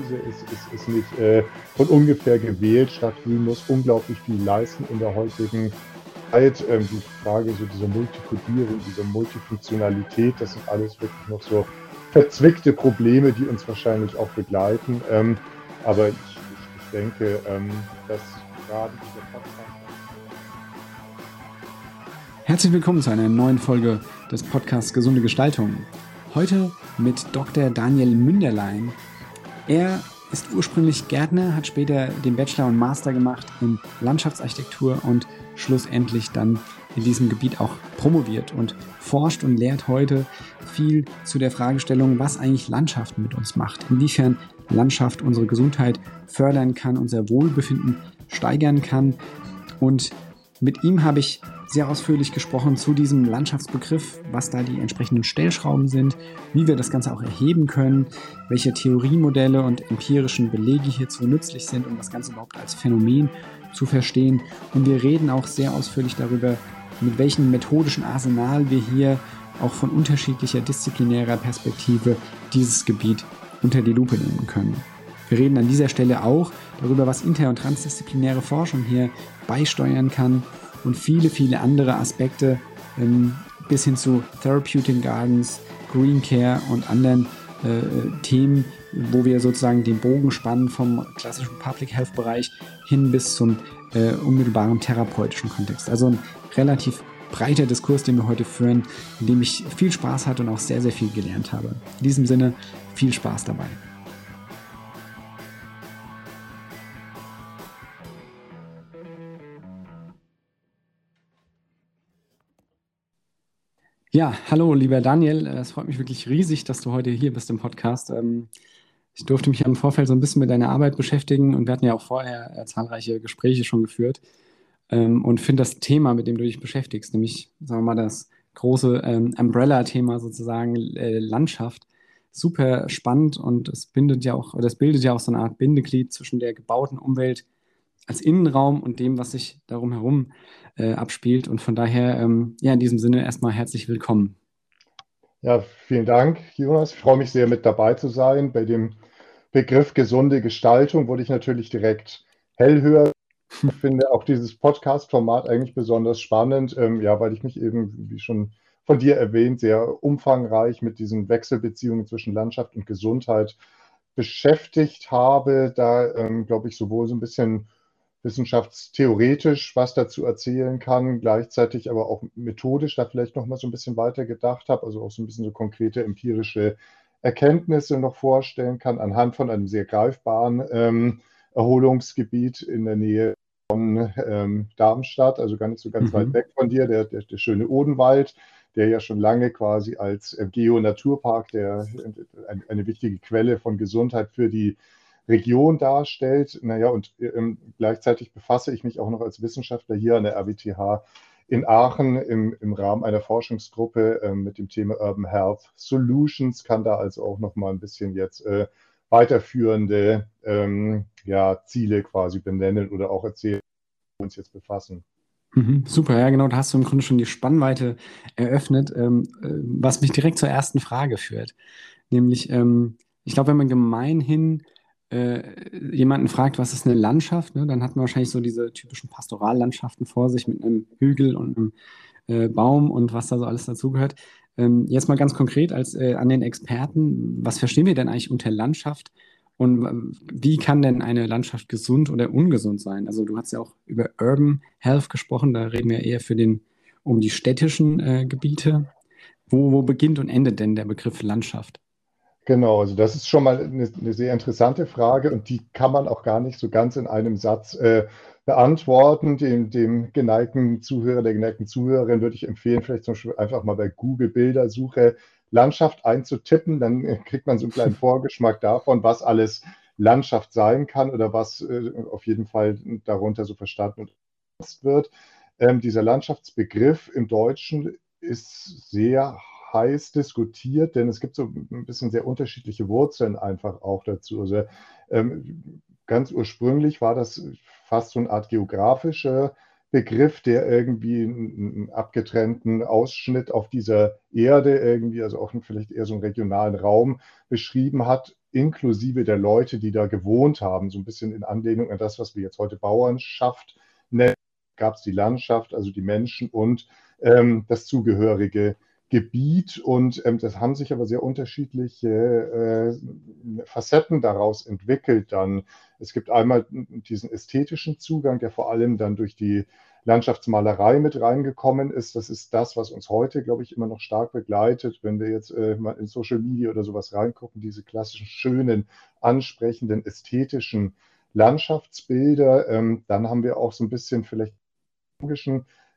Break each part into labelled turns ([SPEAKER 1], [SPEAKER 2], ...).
[SPEAKER 1] Krise ist, ist, ist nicht äh, von ungefähr gewählt. Stadt Grün muss unglaublich viel leisten in der heutigen Zeit. Ähm, die Frage so dieser Multikodierung, dieser Multifunktionalität, das sind alles wirklich noch so verzwickte Probleme, die uns wahrscheinlich auch begleiten. Ähm, aber ich, ich, denke, ähm, dass gerade dieser Podcast.
[SPEAKER 2] Herzlich willkommen zu einer neuen Folge des Podcasts Gesunde Gestaltung. Heute mit Dr. Daniel Münderlein. Er ist ursprünglich Gärtner, hat später den Bachelor und Master gemacht in Landschaftsarchitektur und schlussendlich dann in diesem Gebiet auch promoviert und forscht und lehrt heute viel zu der Fragestellung, was eigentlich Landschaft mit uns macht, inwiefern Landschaft unsere Gesundheit fördern kann, unser Wohlbefinden steigern kann. Und mit ihm habe ich sehr ausführlich gesprochen zu diesem Landschaftsbegriff, was da die entsprechenden Stellschrauben sind, wie wir das Ganze auch erheben können, welche Theoriemodelle und empirischen Belege hierzu nützlich sind, um das Ganze überhaupt als Phänomen zu verstehen. Und wir reden auch sehr ausführlich darüber, mit welchem methodischen Arsenal wir hier auch von unterschiedlicher disziplinärer Perspektive dieses Gebiet unter die Lupe nehmen können. Wir reden an dieser Stelle auch darüber, was inter- und transdisziplinäre Forschung hier beisteuern kann und viele, viele andere Aspekte ähm, bis hin zu Therapeutic Gardens, Green Care und anderen äh, Themen, wo wir sozusagen den Bogen spannen vom klassischen Public Health Bereich hin bis zum äh, unmittelbaren therapeutischen Kontext. Also ein relativ breiter Diskurs, den wir heute führen, in dem ich viel Spaß hatte und auch sehr, sehr viel gelernt habe. In diesem Sinne, viel Spaß dabei. Ja, hallo, lieber Daniel. Es freut mich wirklich riesig, dass du heute hier bist im Podcast. Ähm, ich durfte mich im Vorfeld so ein bisschen mit deiner Arbeit beschäftigen und wir hatten ja auch vorher äh, zahlreiche Gespräche schon geführt ähm, und finde das Thema, mit dem du dich beschäftigst, nämlich, sagen wir mal, das große ähm, Umbrella-Thema sozusagen äh, Landschaft, super spannend und es bindet ja auch, oder es bildet ja auch so eine Art Bindeglied zwischen der gebauten Umwelt als Innenraum und dem, was sich darum herum äh, abspielt. Und von daher, ähm, ja, in diesem Sinne erstmal herzlich willkommen.
[SPEAKER 1] Ja, vielen Dank, Jonas. Ich freue mich sehr, mit dabei zu sein. Bei dem Begriff gesunde Gestaltung wurde ich natürlich direkt hellhörig. Ich finde auch dieses Podcast-Format eigentlich besonders spannend, ähm, ja, weil ich mich eben, wie schon von dir erwähnt, sehr umfangreich mit diesen Wechselbeziehungen zwischen Landschaft und Gesundheit beschäftigt habe. Da, ähm, glaube ich, sowohl so ein bisschen wissenschaftstheoretisch was dazu erzählen kann, gleichzeitig aber auch methodisch da vielleicht noch mal so ein bisschen weiter gedacht habe, also auch so ein bisschen so konkrete empirische Erkenntnisse noch vorstellen kann anhand von einem sehr greifbaren ähm, Erholungsgebiet in der Nähe von ähm, Darmstadt, also gar nicht so ganz mhm. weit weg von dir, der, der, der, schöne Odenwald, der ja schon lange quasi als äh, Geo-Naturpark der, eine, eine wichtige Quelle von Gesundheit für die Region darstellt. Naja, und ähm, gleichzeitig befasse ich mich auch noch als Wissenschaftler hier an der RWTH in Aachen im, im Rahmen einer Forschungsgruppe ähm, mit dem Thema Urban Health Solutions, kann da also auch noch mal ein bisschen jetzt äh, weiterführende ähm, ja, Ziele quasi benennen oder auch erzählen, wo wir uns jetzt befassen.
[SPEAKER 2] Mhm, super, ja genau, da hast du im Grunde schon die Spannweite eröffnet, ähm, äh, was mich direkt zur ersten Frage führt. Nämlich, ähm, ich glaube, wenn man gemeinhin äh, jemanden fragt, was ist eine Landschaft, ne, dann hat man wahrscheinlich so diese typischen Pastorallandschaften vor sich mit einem Hügel und einem äh, Baum und was da so alles dazugehört. Ähm, jetzt mal ganz konkret als äh, an den Experten, was verstehen wir denn eigentlich unter Landschaft und äh, wie kann denn eine Landschaft gesund oder ungesund sein? Also du hast ja auch über Urban Health gesprochen, da reden wir eher für den um die städtischen äh, Gebiete. Wo, wo beginnt und endet denn der Begriff Landschaft?
[SPEAKER 1] Genau, also das ist schon mal eine, eine, sehr interessante Frage und die kann man auch gar nicht so ganz in einem Satz äh, beantworten. Dem, dem, geneigten Zuhörer, der geneigten Zuhörerin würde ich empfehlen, vielleicht zum Beispiel einfach mal bei Google Bildersuche Landschaft einzutippen, dann kriegt man so einen kleinen Vorgeschmack davon, was alles Landschaft sein kann oder was äh, auf jeden Fall darunter so verstanden und wird. Ähm, dieser Landschaftsbegriff im Deutschen ist sehr heiß diskutiert, denn es gibt so ein bisschen sehr unterschiedliche Wurzeln einfach auch dazu. Also ähm, ganz ursprünglich war das fast so eine Art geografischer Begriff, der irgendwie einen abgetrennten Ausschnitt auf dieser Erde irgendwie, also auch vielleicht eher so einen regionalen Raum beschrieben hat, inklusive der Leute, die da gewohnt haben, so ein bisschen in Anlehnung an das, was wir jetzt heute Bauernschaft nennen, gab es die Landschaft, also die Menschen und ähm, das zugehörige Gebiet. Und ähm, das haben sich aber sehr unterschiedliche äh, Facetten daraus entwickelt dann. Es gibt einmal diesen ästhetischen Zugang, der vor allem dann durch die Landschaftsmalerei mit reingekommen ist. Das ist das, was uns heute, glaube ich, immer noch stark begleitet. Wenn wir jetzt äh, mal in Social Media oder sowas reingucken, diese klassischen, schönen, ansprechenden, ästhetischen Landschaftsbilder, ähm, dann haben wir auch so ein bisschen vielleicht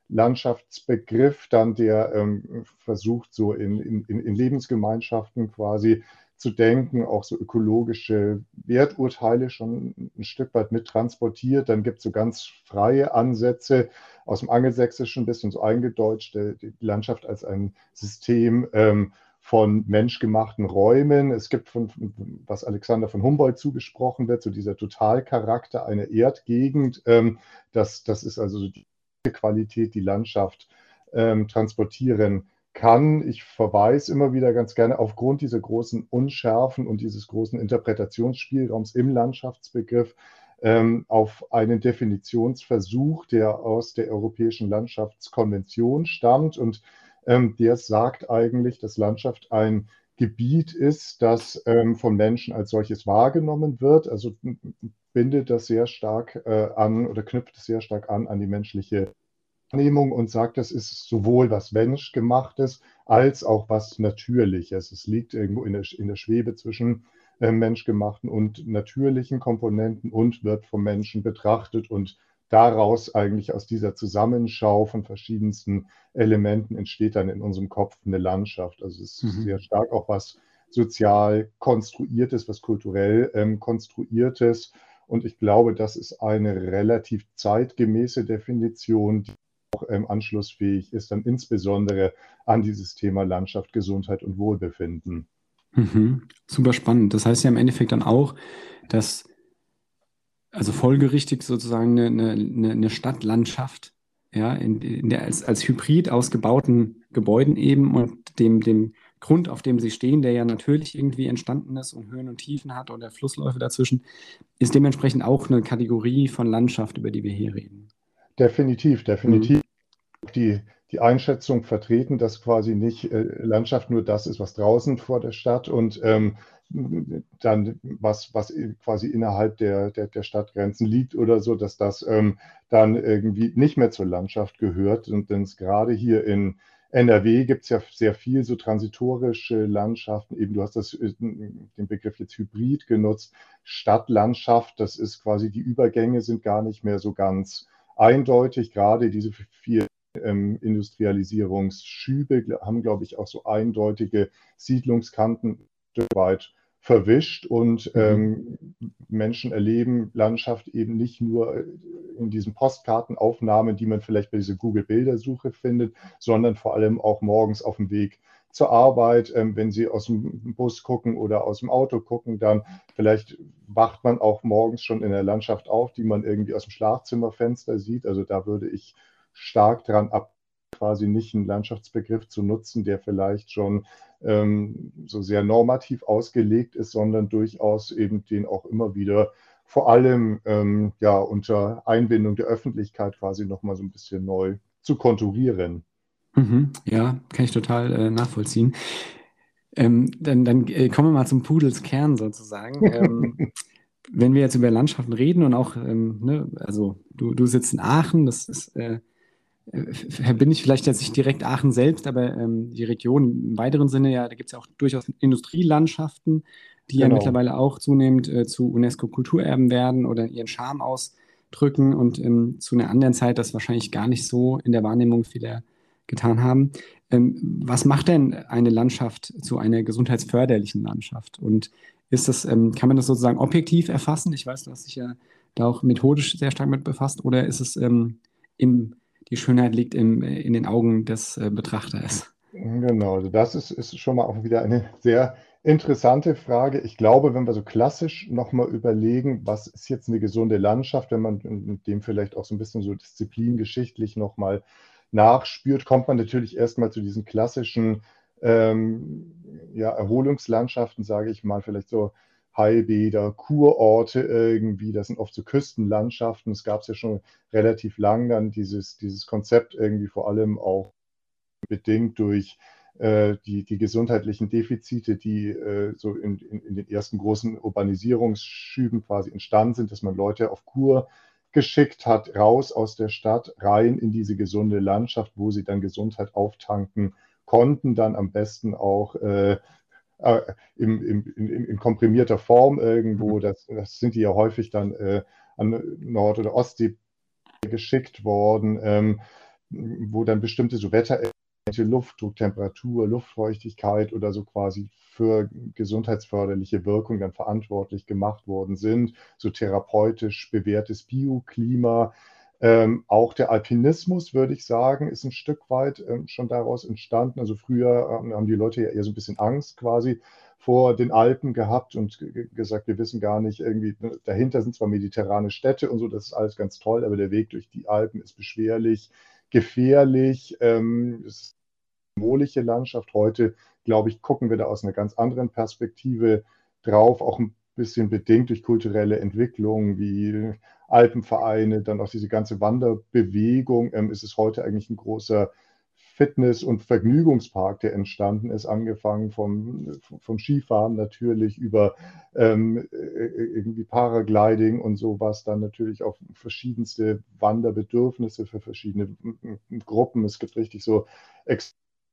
[SPEAKER 1] Landschaftsbegriff, dann der ähm, versucht, so in, in, in Lebensgemeinschaften quasi zu denken, auch so ökologische Werturteile schon ein Stück weit mit transportiert. Dann gibt es so ganz freie Ansätze aus dem Angelsächsischen, ein bisschen so eingedeutscht, die Landschaft als ein System ähm, von menschgemachten Räumen. Es gibt, von, was Alexander von Humboldt zugesprochen wird, so dieser Totalcharakter einer Erdgegend. Ähm, das, das ist also die Qualität die Landschaft ähm, transportieren kann. Ich verweise immer wieder ganz gerne aufgrund dieser großen Unschärfen und dieses großen Interpretationsspielraums im Landschaftsbegriff ähm, auf einen Definitionsversuch, der aus der Europäischen Landschaftskonvention stammt. Und ähm, der sagt eigentlich, dass Landschaft ein Gebiet ist, das ähm, von Menschen als solches wahrgenommen wird. Also bindet das sehr stark äh, an oder knüpft es sehr stark an an die menschliche Wahrnehmung und sagt, das ist sowohl was menschgemachtes als auch was natürliches. Es liegt irgendwo in der, in der Schwebe zwischen äh, menschgemachten und natürlichen Komponenten und wird vom Menschen betrachtet und daraus eigentlich aus dieser Zusammenschau von verschiedensten Elementen entsteht dann in unserem Kopf eine Landschaft. Also es ist mhm. sehr stark auch was sozial konstruiertes, was kulturell ähm, konstruiertes. Und ich glaube, das ist eine relativ zeitgemäße Definition, die auch ähm, anschlussfähig ist, dann insbesondere an dieses Thema Landschaft, Gesundheit und Wohlbefinden.
[SPEAKER 2] Mhm. Super spannend. Das heißt ja im Endeffekt dann auch, dass also folgerichtig sozusagen eine, eine, eine Stadtlandschaft, ja, in, in der als, als Hybrid aus gebauten Gebäuden eben und dem, dem Grund, auf dem sie stehen, der ja natürlich irgendwie entstanden ist und Höhen und Tiefen hat oder Flussläufe dazwischen, ist dementsprechend auch eine Kategorie von Landschaft, über die wir hier reden.
[SPEAKER 1] Definitiv, definitiv. Mhm. Die, die Einschätzung vertreten, dass quasi nicht äh, Landschaft nur das ist, was draußen vor der Stadt und ähm, dann was, was quasi innerhalb der, der, der Stadtgrenzen liegt oder so, dass das ähm, dann irgendwie nicht mehr zur Landschaft gehört. Und denn gerade hier in, NRW gibt es ja sehr viel so transitorische Landschaften. Eben, du hast das, äh, den Begriff jetzt Hybrid genutzt. Stadtlandschaft, das ist quasi, die Übergänge sind gar nicht mehr so ganz eindeutig. Gerade diese vier ähm, Industrialisierungsschübe haben, glaube ich, auch so eindeutige Siedlungskanten weit verwischt und mhm. ähm, Menschen erleben Landschaft eben nicht nur äh, in diesen Postkartenaufnahmen, die man vielleicht bei dieser Google-Bildersuche findet, sondern vor allem auch morgens auf dem Weg zur Arbeit, ähm, wenn Sie aus dem Bus gucken oder aus dem Auto gucken, dann vielleicht wacht man auch morgens schon in der Landschaft auf, die man irgendwie aus dem Schlafzimmerfenster sieht. Also da würde ich stark dran ab, quasi nicht einen Landschaftsbegriff zu nutzen, der vielleicht schon ähm, so sehr normativ ausgelegt ist, sondern durchaus eben den auch immer wieder vor allem ähm, ja unter Einbindung der Öffentlichkeit quasi nochmal so ein bisschen neu zu konturieren.
[SPEAKER 2] Mhm, ja, kann ich total äh, nachvollziehen. Ähm, dann, dann äh, kommen wir mal zum Pudelskern sozusagen. ähm, wenn wir jetzt über Landschaften reden und auch, ähm, ne, also du, du sitzt in Aachen, das ist, äh, verbinde ich vielleicht jetzt nicht direkt Aachen selbst, aber ähm, die Region im weiteren Sinne, ja, da gibt es ja auch durchaus Industrielandschaften, die genau. ja mittlerweile auch zunehmend äh, zu UNESCO-Kulturerben werden oder ihren Charme ausdrücken und ähm, zu einer anderen Zeit das wahrscheinlich gar nicht so in der Wahrnehmung vieler getan haben. Ähm, was macht denn eine Landschaft zu einer gesundheitsförderlichen Landschaft? Und Ist das, ähm, kann man das sozusagen objektiv erfassen? Ich weiß, du hast dich ja da auch methodisch sehr stark mit befasst. Oder ist es ähm, im, die Schönheit liegt im, in den Augen des äh, Betrachters?
[SPEAKER 1] Genau, also das ist, ist schon mal auch wieder eine sehr interessante Frage. Ich glaube, wenn wir so klassisch nochmal überlegen, was ist jetzt eine gesunde Landschaft, wenn man dem vielleicht auch so ein bisschen so disziplingeschichtlich nochmal nachspürt, kommt man natürlich erstmal zu diesen klassischen ähm, ja, Erholungslandschaften, sage ich mal, vielleicht so Heilbäder, Kurorte irgendwie, das sind oft so Küstenlandschaften. Es gab es ja schon relativ lang dann dieses, dieses Konzept irgendwie vor allem auch bedingt durch äh, die, die gesundheitlichen Defizite, die äh, so in, in, in, den ersten großen Urbanisierungsschüben quasi entstanden sind, dass man Leute auf Kur geschickt hat, raus aus der Stadt, rein in diese gesunde Landschaft, wo sie dann Gesundheit auftanken konnten, dann am besten auch äh, äh im, im, in, in, komprimierter Form irgendwo. Mhm. Das, das, sind die ja häufig dann äh, an Nord- oder Ostsee geschickt worden, ähm, wo dann bestimmte so Wetter Luftdruck, Temperatur, Luftfeuchtigkeit oder so quasi für gesundheitsförderliche Wirkung dann verantwortlich gemacht worden sind, so therapeutisch bewährtes Bioklima. Ähm, auch der Alpinismus, würde ich sagen, ist ein Stück weit ähm, schon daraus entstanden. Also früher ähm, haben die Leute ja eher so ein bisschen Angst quasi vor den Alpen gehabt und gesagt, wir wissen gar nicht, irgendwie ne, dahinter sind zwar mediterrane Städte und so, das ist alles ganz toll, aber der Weg durch die Alpen ist beschwerlich gefährlich. Ähm, es ist eine symbolische Landschaft. Heute, glaube ich, gucken wir da aus einer ganz anderen Perspektive drauf, auch ein bisschen bedingt durch kulturelle Entwicklungen wie Alpenvereine, dann auch diese ganze Wanderbewegung. Ähm, ist es heute eigentlich ein großer Fitness- und Vergnügungspark, der entstanden ist, angefangen vom, vom Skifahren natürlich über ähm, äh, irgendwie Paragliding und sowas, dann natürlich auch verschiedenste Wanderbedürfnisse für verschiedene Gruppen. Es gibt richtig so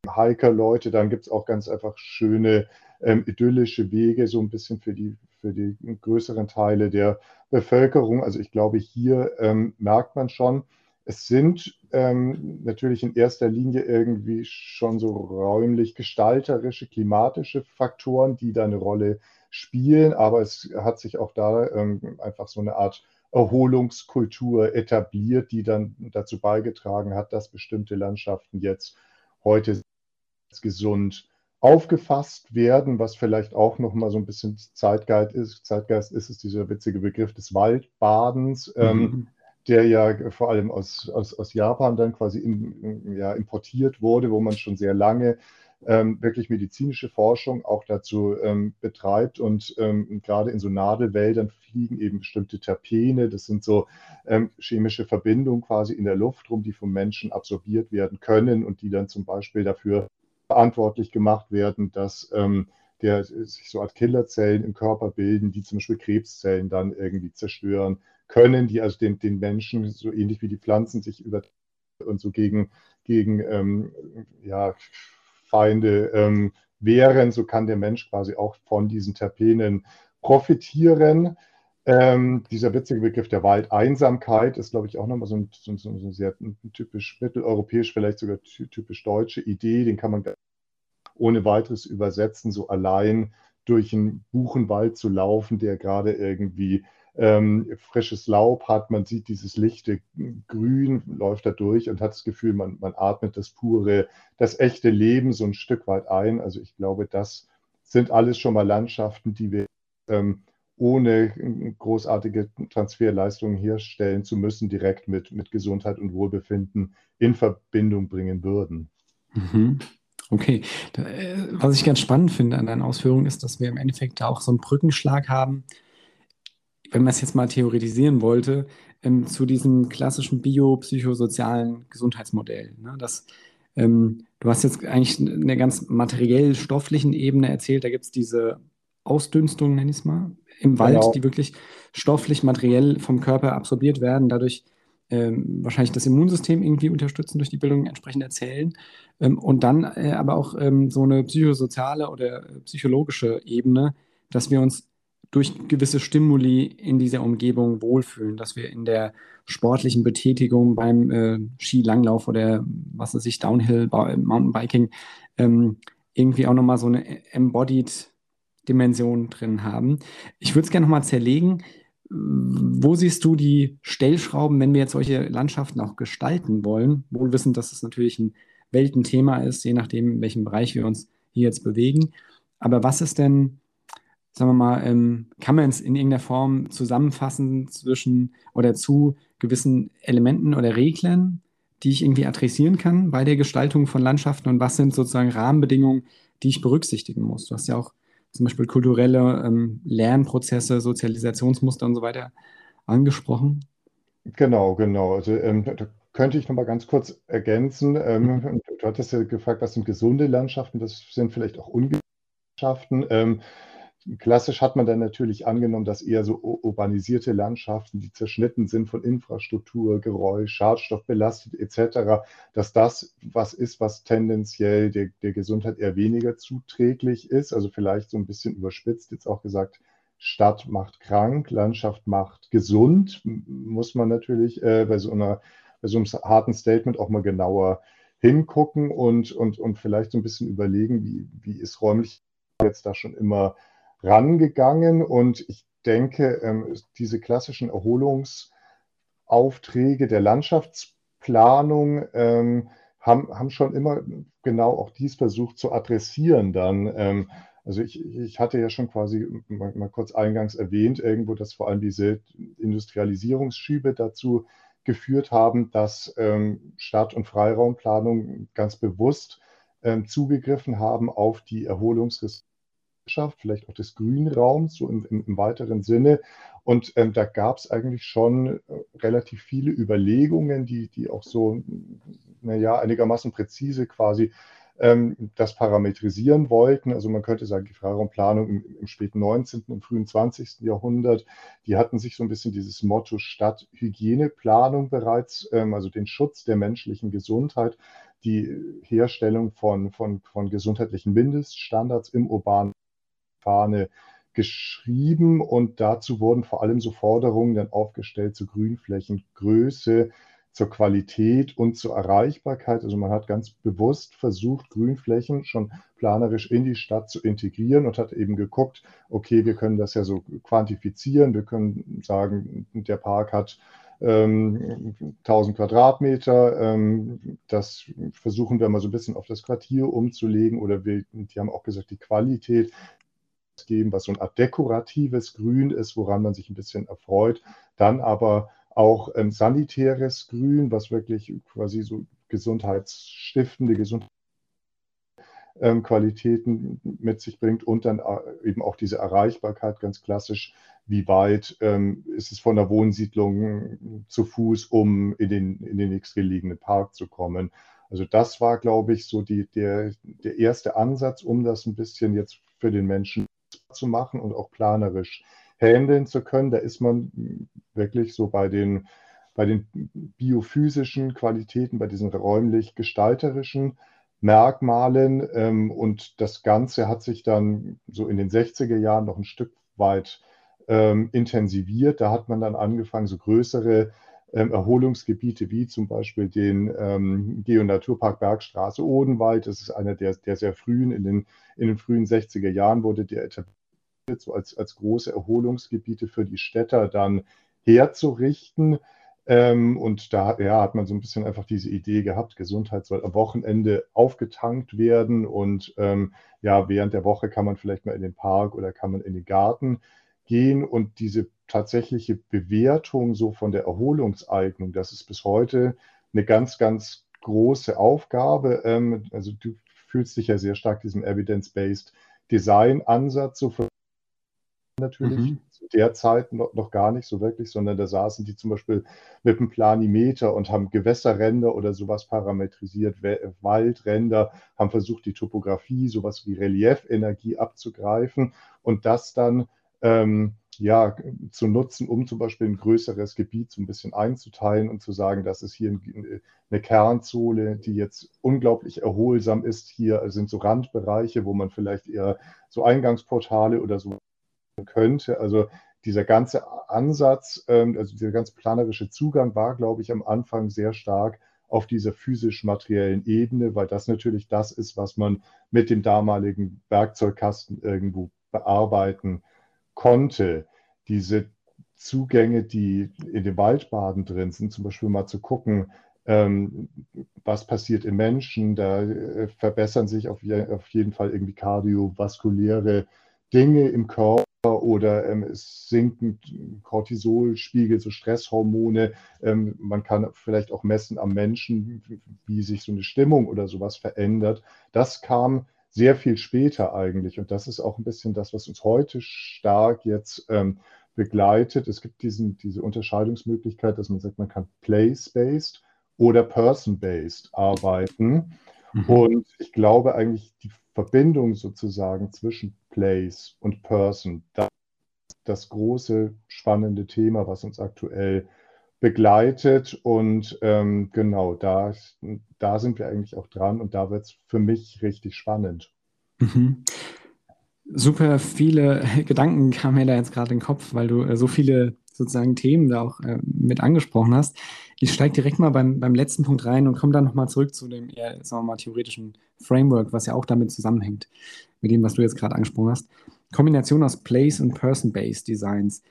[SPEAKER 1] Hiker-Leute, dann gibt es auch ganz einfach schöne ähm, idyllische Wege, so ein bisschen für die, für die größeren Teile der Bevölkerung. Also ich glaube, hier ähm, merkt man schon, es sind ähm, natürlich in erster Linie irgendwie schon so räumlich gestalterische, klimatische Faktoren, die da eine Rolle spielen, aber es hat sich auch da ähm, einfach so eine Art Erholungskultur etabliert, die dann dazu beigetragen hat, dass bestimmte Landschaften jetzt heute gesund aufgefasst werden, was vielleicht auch noch mal so ein bisschen Zeitgeist ist. Zeitgeist ist es dieser witzige Begriff des Waldbadens. Mhm. Ähm, der ja vor allem aus, aus, aus Japan dann quasi in, ja, importiert wurde, wo man schon sehr lange ähm, wirklich medizinische Forschung auch dazu ähm, betreibt. Und ähm, gerade in so Nadelwäldern fliegen eben bestimmte Terpene. Das sind so ähm, chemische Verbindungen quasi in der Luft rum, die vom Menschen absorbiert werden können und die dann zum Beispiel dafür verantwortlich gemacht werden, dass ähm, der sich so als Killerzellen im Körper bilden, die zum Beispiel Krebszellen dann irgendwie zerstören können, die also den, den Menschen so ähnlich wie die Pflanzen sich über und so gegen, gegen ähm, ja, Feinde ähm, wehren. So kann der Mensch quasi auch von diesen Terpenen profitieren. Ähm, dieser witzige Begriff der Waldeinsamkeit ist, glaube ich, auch nochmal so ein, so, so ein sehr typisch mitteleuropäisch, vielleicht sogar typisch deutsche Idee. Den kann man ohne weiteres übersetzen, so allein durch einen Buchenwald zu laufen, der gerade irgendwie ähm, frisches Laub hat, man sieht dieses lichte Grün, läuft da durch und hat das Gefühl, man, man atmet das pure, das echte Leben so ein Stück weit ein. Also ich glaube, das sind alles schon mal Landschaften, die wir ähm, ohne großartige Transferleistungen herstellen zu müssen, direkt mit, mit Gesundheit und Wohlbefinden in Verbindung bringen würden.
[SPEAKER 2] Mhm. Okay, äh, was ich ganz spannend finde an deinen Ausführungen ist, dass wir im Endeffekt da auch so einen Brückenschlag haben wenn man es jetzt mal theoretisieren wollte, ähm, zu diesem klassischen biopsychosozialen Gesundheitsmodell. Ne? Das, ähm, du hast jetzt eigentlich eine ganz materiell-stofflichen Ebene erzählt, da gibt es diese Ausdünstung, nenne ich es mal, im Wald, genau. die wirklich stofflich, materiell vom Körper absorbiert werden, dadurch ähm, wahrscheinlich das Immunsystem irgendwie unterstützen durch die Bildung entsprechend erzählen. Ähm, und dann äh, aber auch ähm, so eine psychosoziale oder äh, psychologische Ebene, dass wir uns durch gewisse Stimuli in dieser Umgebung wohlfühlen, dass wir in der sportlichen Betätigung beim äh, Skilanglauf oder was weiß ich, Downhill, Mountainbiking, ähm, irgendwie auch nochmal so eine embodied Dimension drin haben. Ich würde es gerne nochmal zerlegen. Wo siehst du die Stellschrauben, wenn wir jetzt solche Landschaften auch gestalten wollen? Wohl wissend, dass es natürlich ein Weltenthema ist, je nachdem, in welchem Bereich wir uns hier jetzt bewegen. Aber was ist denn, sagen wir mal, ähm, kann man es in irgendeiner Form zusammenfassen zwischen oder zu gewissen Elementen oder Reglern, die ich irgendwie adressieren kann bei der Gestaltung von Landschaften und was sind sozusagen Rahmenbedingungen, die ich berücksichtigen muss? Du hast ja auch zum Beispiel kulturelle ähm, Lernprozesse, Sozialisationsmuster und so weiter angesprochen.
[SPEAKER 1] Genau, genau. Also ähm, da könnte ich noch mal ganz kurz ergänzen. Ähm, du hattest ja gefragt, was sind gesunde Landschaften? Das sind vielleicht auch ungesunde Landschaften. Klassisch hat man dann natürlich angenommen, dass eher so urbanisierte Landschaften, die zerschnitten sind von Infrastruktur, Geräusch, Schadstoffbelastet etc., dass das was ist, was tendenziell der, der Gesundheit eher weniger zuträglich ist. Also vielleicht so ein bisschen überspitzt jetzt auch gesagt, Stadt macht krank, Landschaft macht gesund, muss man natürlich äh, bei, so einer, bei so einem harten Statement auch mal genauer hingucken und, und, und vielleicht so ein bisschen überlegen, wie, wie ist räumlich jetzt da schon immer rangegangen und ich denke, ähm, diese klassischen Erholungsaufträge der Landschaftsplanung ähm, haben, haben schon immer genau auch dies versucht zu adressieren dann. Ähm, also ich, ich hatte ja schon quasi mal, mal, kurz eingangs erwähnt, irgendwo, dass vor allem diese Industrialisierungsschübe dazu geführt haben, dass ähm, Stadt- und Freiraumplanung ganz bewusst ähm, zugegriffen haben auf die Erholungsressourcen vielleicht auch des Grünraums, so im, im, im weiteren Sinne. Und ähm, da gab es eigentlich schon äh, relativ viele Überlegungen, die, die auch so, naja, einigermaßen präzise quasi ähm, das parametrisieren wollten. Also man könnte sagen, die Freiraumplanung im, im, späten 19., im frühen 20. Jahrhundert, die hatten sich so ein bisschen dieses Motto Stadthygieneplanung bereits, ähm, also den Schutz der menschlichen Gesundheit, die Herstellung von, von, von gesundheitlichen Mindeststandards im urbanen Fahne geschrieben und dazu wurden vor allem so Forderungen dann aufgestellt zur Grünflächengröße, zur Qualität und zur Erreichbarkeit. Also man hat ganz bewusst versucht, Grünflächen schon planerisch in die Stadt zu integrieren und hat eben geguckt, okay, wir können das ja so quantifizieren. Wir können sagen, der Park hat ähm, 1000 Quadratmeter. Ähm, das versuchen wir mal so ein bisschen auf das Quartier umzulegen oder wir, die haben auch gesagt, die Qualität geben, was so eine Art dekoratives Grün ist, woran man sich ein bisschen erfreut. Dann aber auch ähm, sanitäres Grün, was wirklich quasi so gesundheitsstiftende Gesundheitsqualitäten ähm, mit sich bringt und dann äh, eben auch diese Erreichbarkeit ganz klassisch. Wie weit ähm, ist es von der Wohnsiedlung zu Fuß, um in den, in den nächstgelegenen Park zu kommen? Also das war, glaube ich, so die, der, der erste Ansatz, um das ein bisschen jetzt für den Menschen zu machen und auch planerisch handeln zu können. Da ist man wirklich so bei den, bei den biophysischen Qualitäten, bei diesen räumlich-gestalterischen Merkmalen. Ähm, und das Ganze hat sich dann so in den 60er Jahren noch ein Stück weit ähm, intensiviert. Da hat man dann angefangen, so größere ähm, Erholungsgebiete wie zum Beispiel den ähm, Geo-Naturpark Bergstraße Odenwald. Das ist einer der, der sehr frühen, in den, in den frühen 60er Jahren wurde der etabliert so als, als große Erholungsgebiete für die Städter dann herzurichten. Ähm, und da ja, hat man so ein bisschen einfach diese Idee gehabt, Gesundheit soll am Wochenende aufgetankt werden und ähm, ja, während der Woche kann man vielleicht mal in den Park oder kann man in den Garten gehen und diese tatsächliche Bewertung so von der Erholungseignung, das ist bis heute eine ganz, ganz große Aufgabe. Ähm, also du fühlst dich ja sehr stark diesem Evidence-Based Design-Ansatz so natürlich mhm. zu der Zeit noch, noch, gar nicht so wirklich, sondern da saßen die zum Beispiel mit einem Planimeter und haben Gewässerränder oder sowas parametrisiert, Waldränder, haben versucht, die Topografie, sowas wie Reliefenergie abzugreifen und das dann ähm, ja, zu nutzen, um zum Beispiel ein größeres Gebiet so ein bisschen einzuteilen und zu sagen, das ist hier eine Kernzone, die jetzt unglaublich erholsam ist. Hier sind so Randbereiche, wo man vielleicht eher so Eingangsportale oder so könnte. Also dieser ganze Ansatz, ähm, also dieser ganz planerische Zugang war, glaube ich, am Anfang sehr stark auf dieser physisch-materiellen Ebene, weil das natürlich das ist, was man mit dem damaligen Werkzeugkasten irgendwo bearbeiten konnte. Diese Zugänge, die in den Waldbaden drin sind, zum Beispiel mal zu gucken, ähm, was passiert im Menschen. Da äh, verbessern sich auf, auf, jeden Fall irgendwie kardiovaskuläre Dinge im Körper oder ähm, es sinken Cortisolspiegel, so Stresshormone. Ähm, man kann vielleicht auch messen am Menschen, wie sich so eine Stimmung oder sowas verändert. Das kam sehr viel später eigentlich und das ist auch ein bisschen das, was uns heute stark jetzt ähm, begleitet. Es gibt diesen, diese Unterscheidungsmöglichkeit, dass man sagt, man kann place-based oder person-based arbeiten. Mhm. Und ich glaube eigentlich, die Verbindung sozusagen zwischen Place und Person, das ist das große, spannende Thema, was uns aktuell begleitet. Und ähm, genau, da, da sind wir eigentlich auch dran und da wird es für mich richtig spannend.
[SPEAKER 2] Mhm. Super viele Gedanken kamen mir da jetzt gerade in den Kopf, weil du äh, so viele sozusagen Themen da auch äh, mit angesprochen hast. Ich steige direkt mal beim, beim letzten Punkt rein und komme dann nochmal zurück zu dem eher, sagen wir mal, theoretischen Framework, was ja auch damit zusammenhängt, mit dem, was du jetzt gerade angesprochen hast. Kombination aus Place- und Person-Based Designs.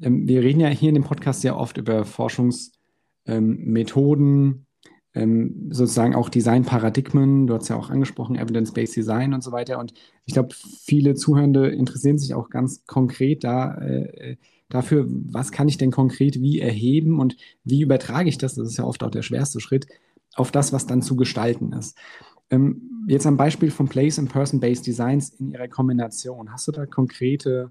[SPEAKER 2] Ähm, wir reden ja hier in dem Podcast sehr oft über Forschungsmethoden, ähm, ähm, sozusagen auch Designparadigmen. Du hast ja auch angesprochen, Evidence-Based Design und so weiter. Und ich glaube, viele Zuhörende interessieren sich auch ganz konkret da äh, dafür, was kann ich denn konkret wie erheben und wie übertrage ich das, das ist ja oft auch der schwerste Schritt, auf das, was dann zu gestalten ist. Ähm, jetzt am Beispiel von Place and Person-Based Designs in ihrer Kombination, hast du da konkrete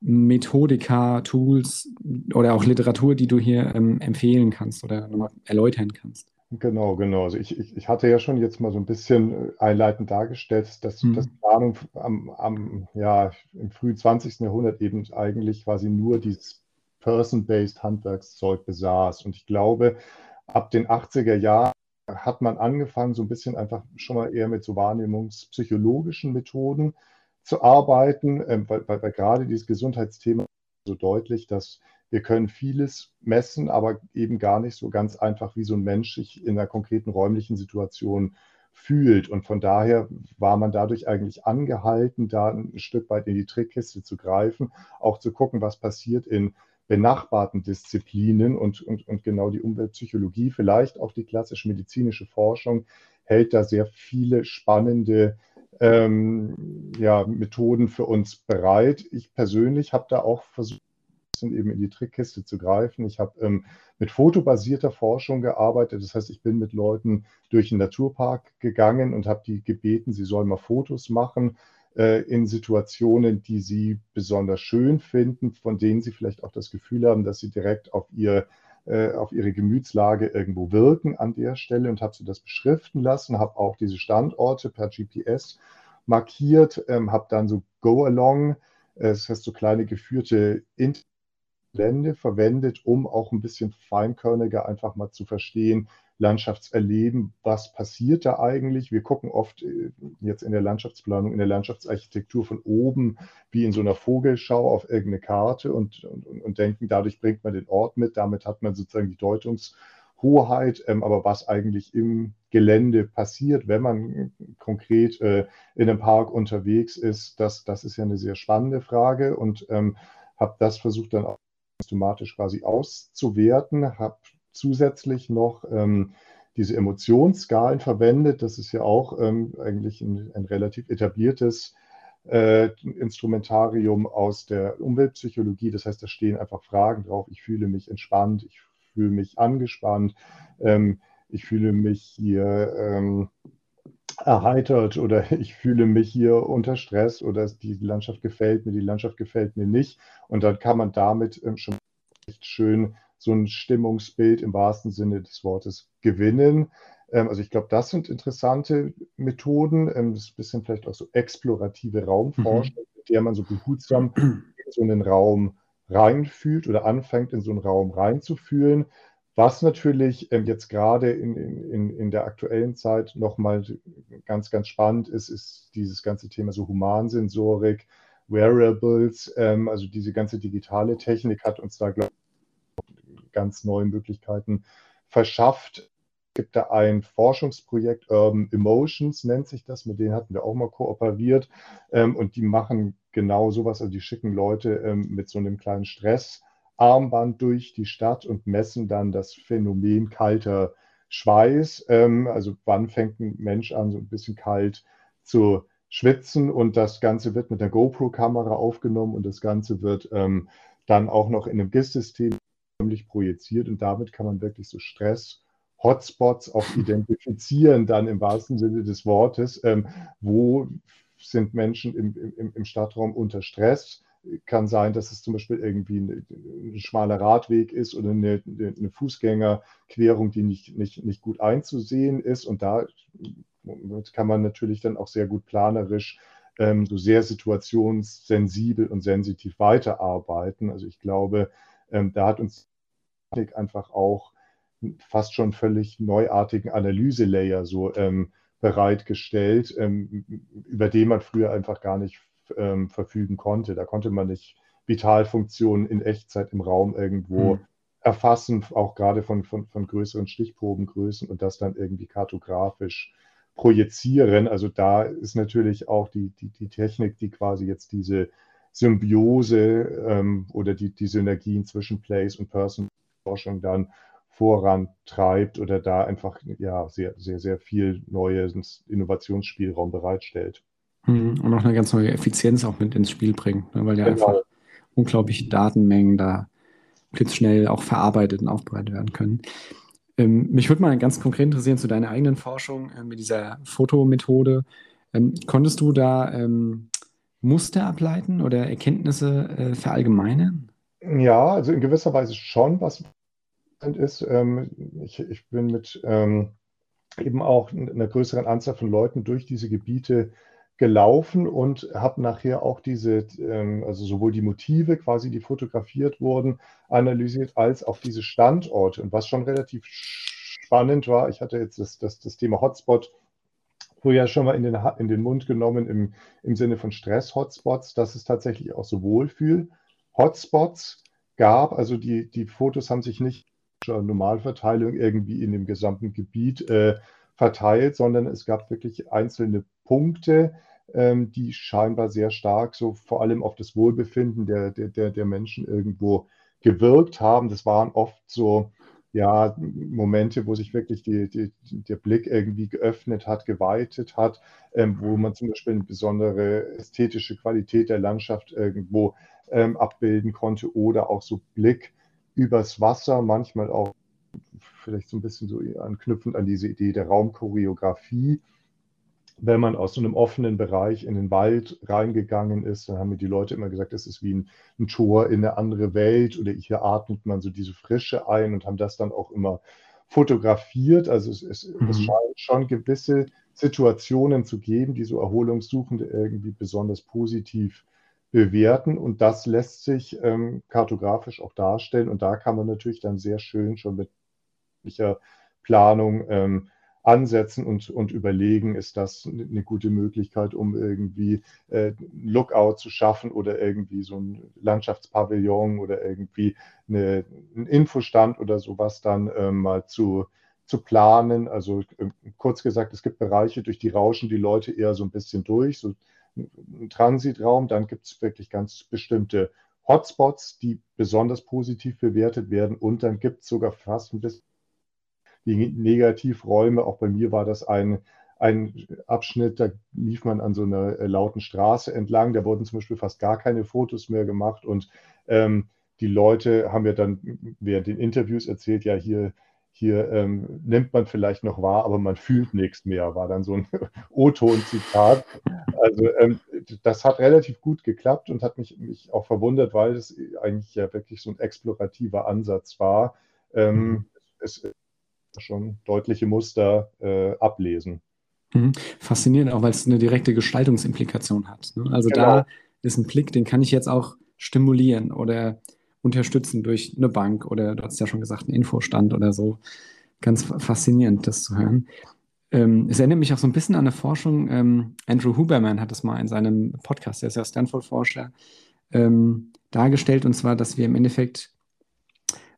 [SPEAKER 2] Methodika, Tools oder auch Literatur, die du hier ähm, empfehlen kannst oder nochmal erläutern kannst?
[SPEAKER 1] Genau, genau. Also ich, ich, ich hatte ja schon jetzt mal so ein bisschen äh, einleitend dargestellt, dass, mhm. dass Planung am, am, ja, im frühen 20. Jahrhundert eben eigentlich quasi nur dieses Person-Based Handwerkszeug besaß. Und ich glaube, ab den 80er Jahren hat man angefangen, so ein bisschen einfach schon mal eher mit so wahrnehmungspsychologischen Methoden zu arbeiten, ähm, weil, weil, weil gerade dieses Gesundheitsthema so deutlich, dass wir können vieles messen, aber eben gar nicht so ganz einfach, wie so ein Mensch sich in einer konkreten räumlichen Situation fühlt. Und von daher war man dadurch eigentlich angehalten, da ein Stück weit in die Trickkiste zu greifen, auch zu gucken, was passiert in benachbarten Disziplinen und, und, und genau die Umweltpsychologie, vielleicht auch die klassische medizinische Forschung, hält da sehr viele spannende ähm, ja, Methoden für uns bereit. Ich persönlich habe da auch versucht, bisschen eben in die Trickkiste zu greifen. Ich habe ähm, mit fotobasierter Forschung gearbeitet. Das heißt, ich bin mit Leuten durch den Naturpark gegangen und habe die gebeten, sie sollen mal Fotos machen äh, in Situationen, die sie besonders schön finden, von denen sie vielleicht auch das Gefühl haben, dass sie direkt auf ihr äh, auf ihre Gemütslage irgendwo wirken an der Stelle und habe sie das beschriften lassen, habe auch diese Standorte per GPS markiert, ähm, habe dann so Go-Along, äh, das heißt so kleine geführte Inter Blende verwendet, um auch ein bisschen feinkörniger einfach mal zu verstehen, Landschaftserleben, was passiert da eigentlich? Wir gucken oft äh, jetzt in der Landschaftsplanung, in der Landschaftsarchitektur von oben, wie in so einer Vogelschau auf irgendeine Karte und, und, und denken, dadurch bringt man den Ort mit, damit hat man sozusagen die Deutungshoheit. Ähm, aber was eigentlich im Gelände passiert, wenn man konkret äh, in einem Park unterwegs ist, das, das ist ja eine sehr spannende Frage und ähm, habe das versucht dann auch systematisch quasi auszuwerten, habe zusätzlich noch ähm, diese Emotionsskalen verwendet. Das ist ja auch ähm, eigentlich ein, ein, relativ etabliertes äh, Instrumentarium aus der Umweltpsychologie. Das heißt, da stehen einfach Fragen drauf. Ich fühle mich entspannt, ich fühle mich angespannt, ähm, ich fühle mich hier ähm, erheitert oder ich fühle mich hier unter Stress oder die Landschaft gefällt mir, die Landschaft gefällt mir nicht. Und dann kann man damit ähm, schon echt schön so ein Stimmungsbild im wahrsten Sinne des Wortes gewinnen. Ähm, also ich glaube, das sind interessante Methoden. Ähm, das ist ein bisschen vielleicht auch so explorative Raumforschung, mhm. mit der man so behutsam in so einen Raum reinfühlt oder anfängt, in so einen Raum reinzufühlen. Was natürlich ähm, jetzt gerade in, in, in der aktuellen Zeit nochmal ganz, ganz spannend ist, ist dieses ganze Thema so Humansensorik, Wearables, ähm, also diese ganze digitale Technik hat uns da, glaube ich, ganz neue Möglichkeiten verschafft, gibt da ein Forschungsprojekt, Urban Emotions nennt sich das, mit denen hatten wir auch mal kooperiert. Ähm, und die machen genau sowas, also die schicken Leute mit so einem kleinen Stressarmband durch die Stadt und messen dann das Phänomen kalter Schweiß. Ähm, also wann fängt ein Mensch an, so ein bisschen kalt zu schwitzen und das Ganze wird mit der GoPro-Kamera aufgenommen und das Ganze wird ähm, dann auch noch in einem GIS-System projiziert und damit kann man wirklich so Stress Hotspots auch identifizieren, dann im wahrsten Sinne des Wortes. Ähm, wo sind Menschen im, im, im Stadtraum unter Stress? Kann sein, dass es zum Beispiel irgendwie ein, ein schmaler Radweg ist oder eine, eine, Fußgängerquerung, die nicht, nicht, nicht gut einzusehen ist. Und da kann man natürlich dann auch sehr gut planerisch ähm, so sehr situationssensibel und sensitiv weiterarbeiten. Also ich glaube, ähm, da hat uns einfach auch fast schon völlig neuartigen Analyselayer so ähm, bereitgestellt, ähm, über den man früher einfach gar nicht ähm, verfügen konnte. Da konnte man nicht Vitalfunktionen in Echtzeit im Raum irgendwo mhm. erfassen, auch gerade von, von, von größeren Stichprobengrößen und das dann irgendwie kartografisch projizieren. Also da ist natürlich auch die, die, die Technik, die quasi jetzt diese Symbiose ähm, oder die, die Synergien zwischen Place und Person Forschung dann vorantreibt oder da einfach ja sehr, sehr, sehr viel neues Innovationsspielraum bereitstellt.
[SPEAKER 2] Hm, und auch eine ganz neue Effizienz auch mit ins Spiel bringt, ne, weil ja genau. einfach unglaubliche Datenmengen da blitzschnell auch verarbeitet und aufbereitet werden können. Ähm, mich würde mal ganz konkret interessieren zu deiner eigenen Forschung äh, mit dieser Fotomethode. Ähm, konntest du da ähm, Muster ableiten oder Erkenntnisse äh, verallgemeinern?
[SPEAKER 1] Ja, also in gewisser Weise schon, was ist. Ähm, ich, ich, bin mit ähm, eben auch einer größeren Anzahl von Leuten durch diese Gebiete gelaufen und habe nachher auch diese, ähm, also sowohl die Motive quasi, die fotografiert wurden, analysiert, als auch diese Standorte. Und was schon relativ spannend war, ich hatte jetzt das, das, das Thema Hotspot früher schon mal in den, in den Mund genommen im, im Sinne von Stress-Hotspots, dass es tatsächlich auch so Wohlfühl-Hotspots gab. Also die, die Fotos haben sich nicht Normalverteilung irgendwie in dem gesamten Gebiet äh, verteilt, sondern es gab wirklich einzelne Punkte, ähm, die scheinbar sehr stark so vor allem auf das Wohlbefinden der, der, der Menschen irgendwo gewirkt haben. Das waren oft so ja, Momente, wo sich wirklich die, die, der Blick irgendwie geöffnet hat, geweitet hat, ähm, wo man zum Beispiel eine besondere ästhetische Qualität der Landschaft irgendwo ähm, abbilden konnte oder auch so Blick übers Wasser, manchmal auch vielleicht so ein bisschen so anknüpfend an diese Idee der Raumchoreografie. Wenn man aus so einem offenen Bereich in den Wald reingegangen ist, dann haben mir die Leute immer gesagt, es ist wie ein, ein Tor in eine andere Welt oder hier atmet man so diese Frische ein und haben das dann auch immer fotografiert. Also es, es, mhm. es scheint schon gewisse Situationen zu geben, die so Erholungssuchende irgendwie besonders positiv bewerten und das lässt sich ähm, kartografisch auch darstellen und da kann man natürlich dann sehr schön schon mit Planung ähm, ansetzen und, und überlegen, ist das eine gute Möglichkeit, um irgendwie äh, Lookout zu schaffen oder irgendwie so ein Landschaftspavillon oder irgendwie eine, einen Infostand oder sowas dann ähm, mal zu, zu planen. Also äh, kurz gesagt, es gibt Bereiche, durch die rauschen die Leute eher so ein bisschen durch, so einen Transitraum, dann gibt es wirklich ganz bestimmte Hotspots, die besonders positiv bewertet werden und dann gibt es sogar fast ein bisschen die Negativräume. Auch bei mir war das ein, ein Abschnitt, da lief man an so einer äh, lauten Straße entlang, da wurden zum Beispiel fast gar keine Fotos mehr gemacht und ähm, die Leute haben ja dann während den Interviews erzählt, ja, hier hier ähm, nimmt man vielleicht noch wahr, aber man fühlt nichts mehr, war dann so ein O-Ton-Zitat. Also ähm, das hat relativ gut geklappt und hat mich, mich auch verwundert, weil es eigentlich ja wirklich so ein explorativer Ansatz war. Ähm, mhm. Es schon deutliche Muster äh, ablesen.
[SPEAKER 2] Mhm. Faszinierend, auch weil es eine direkte Gestaltungsimplikation hat. Ne? Also genau. da ist ein Blick, den kann ich jetzt auch stimulieren oder unterstützen durch eine Bank oder du hast ja schon gesagt, einen Infostand oder so. Ganz faszinierend, das zu hören. Ähm, es erinnert mich auch so ein bisschen an eine Forschung. Ähm, Andrew Huberman hat das mal in seinem Podcast, der ist ja Stanford-Forscher, ähm, dargestellt, und zwar, dass wir im Endeffekt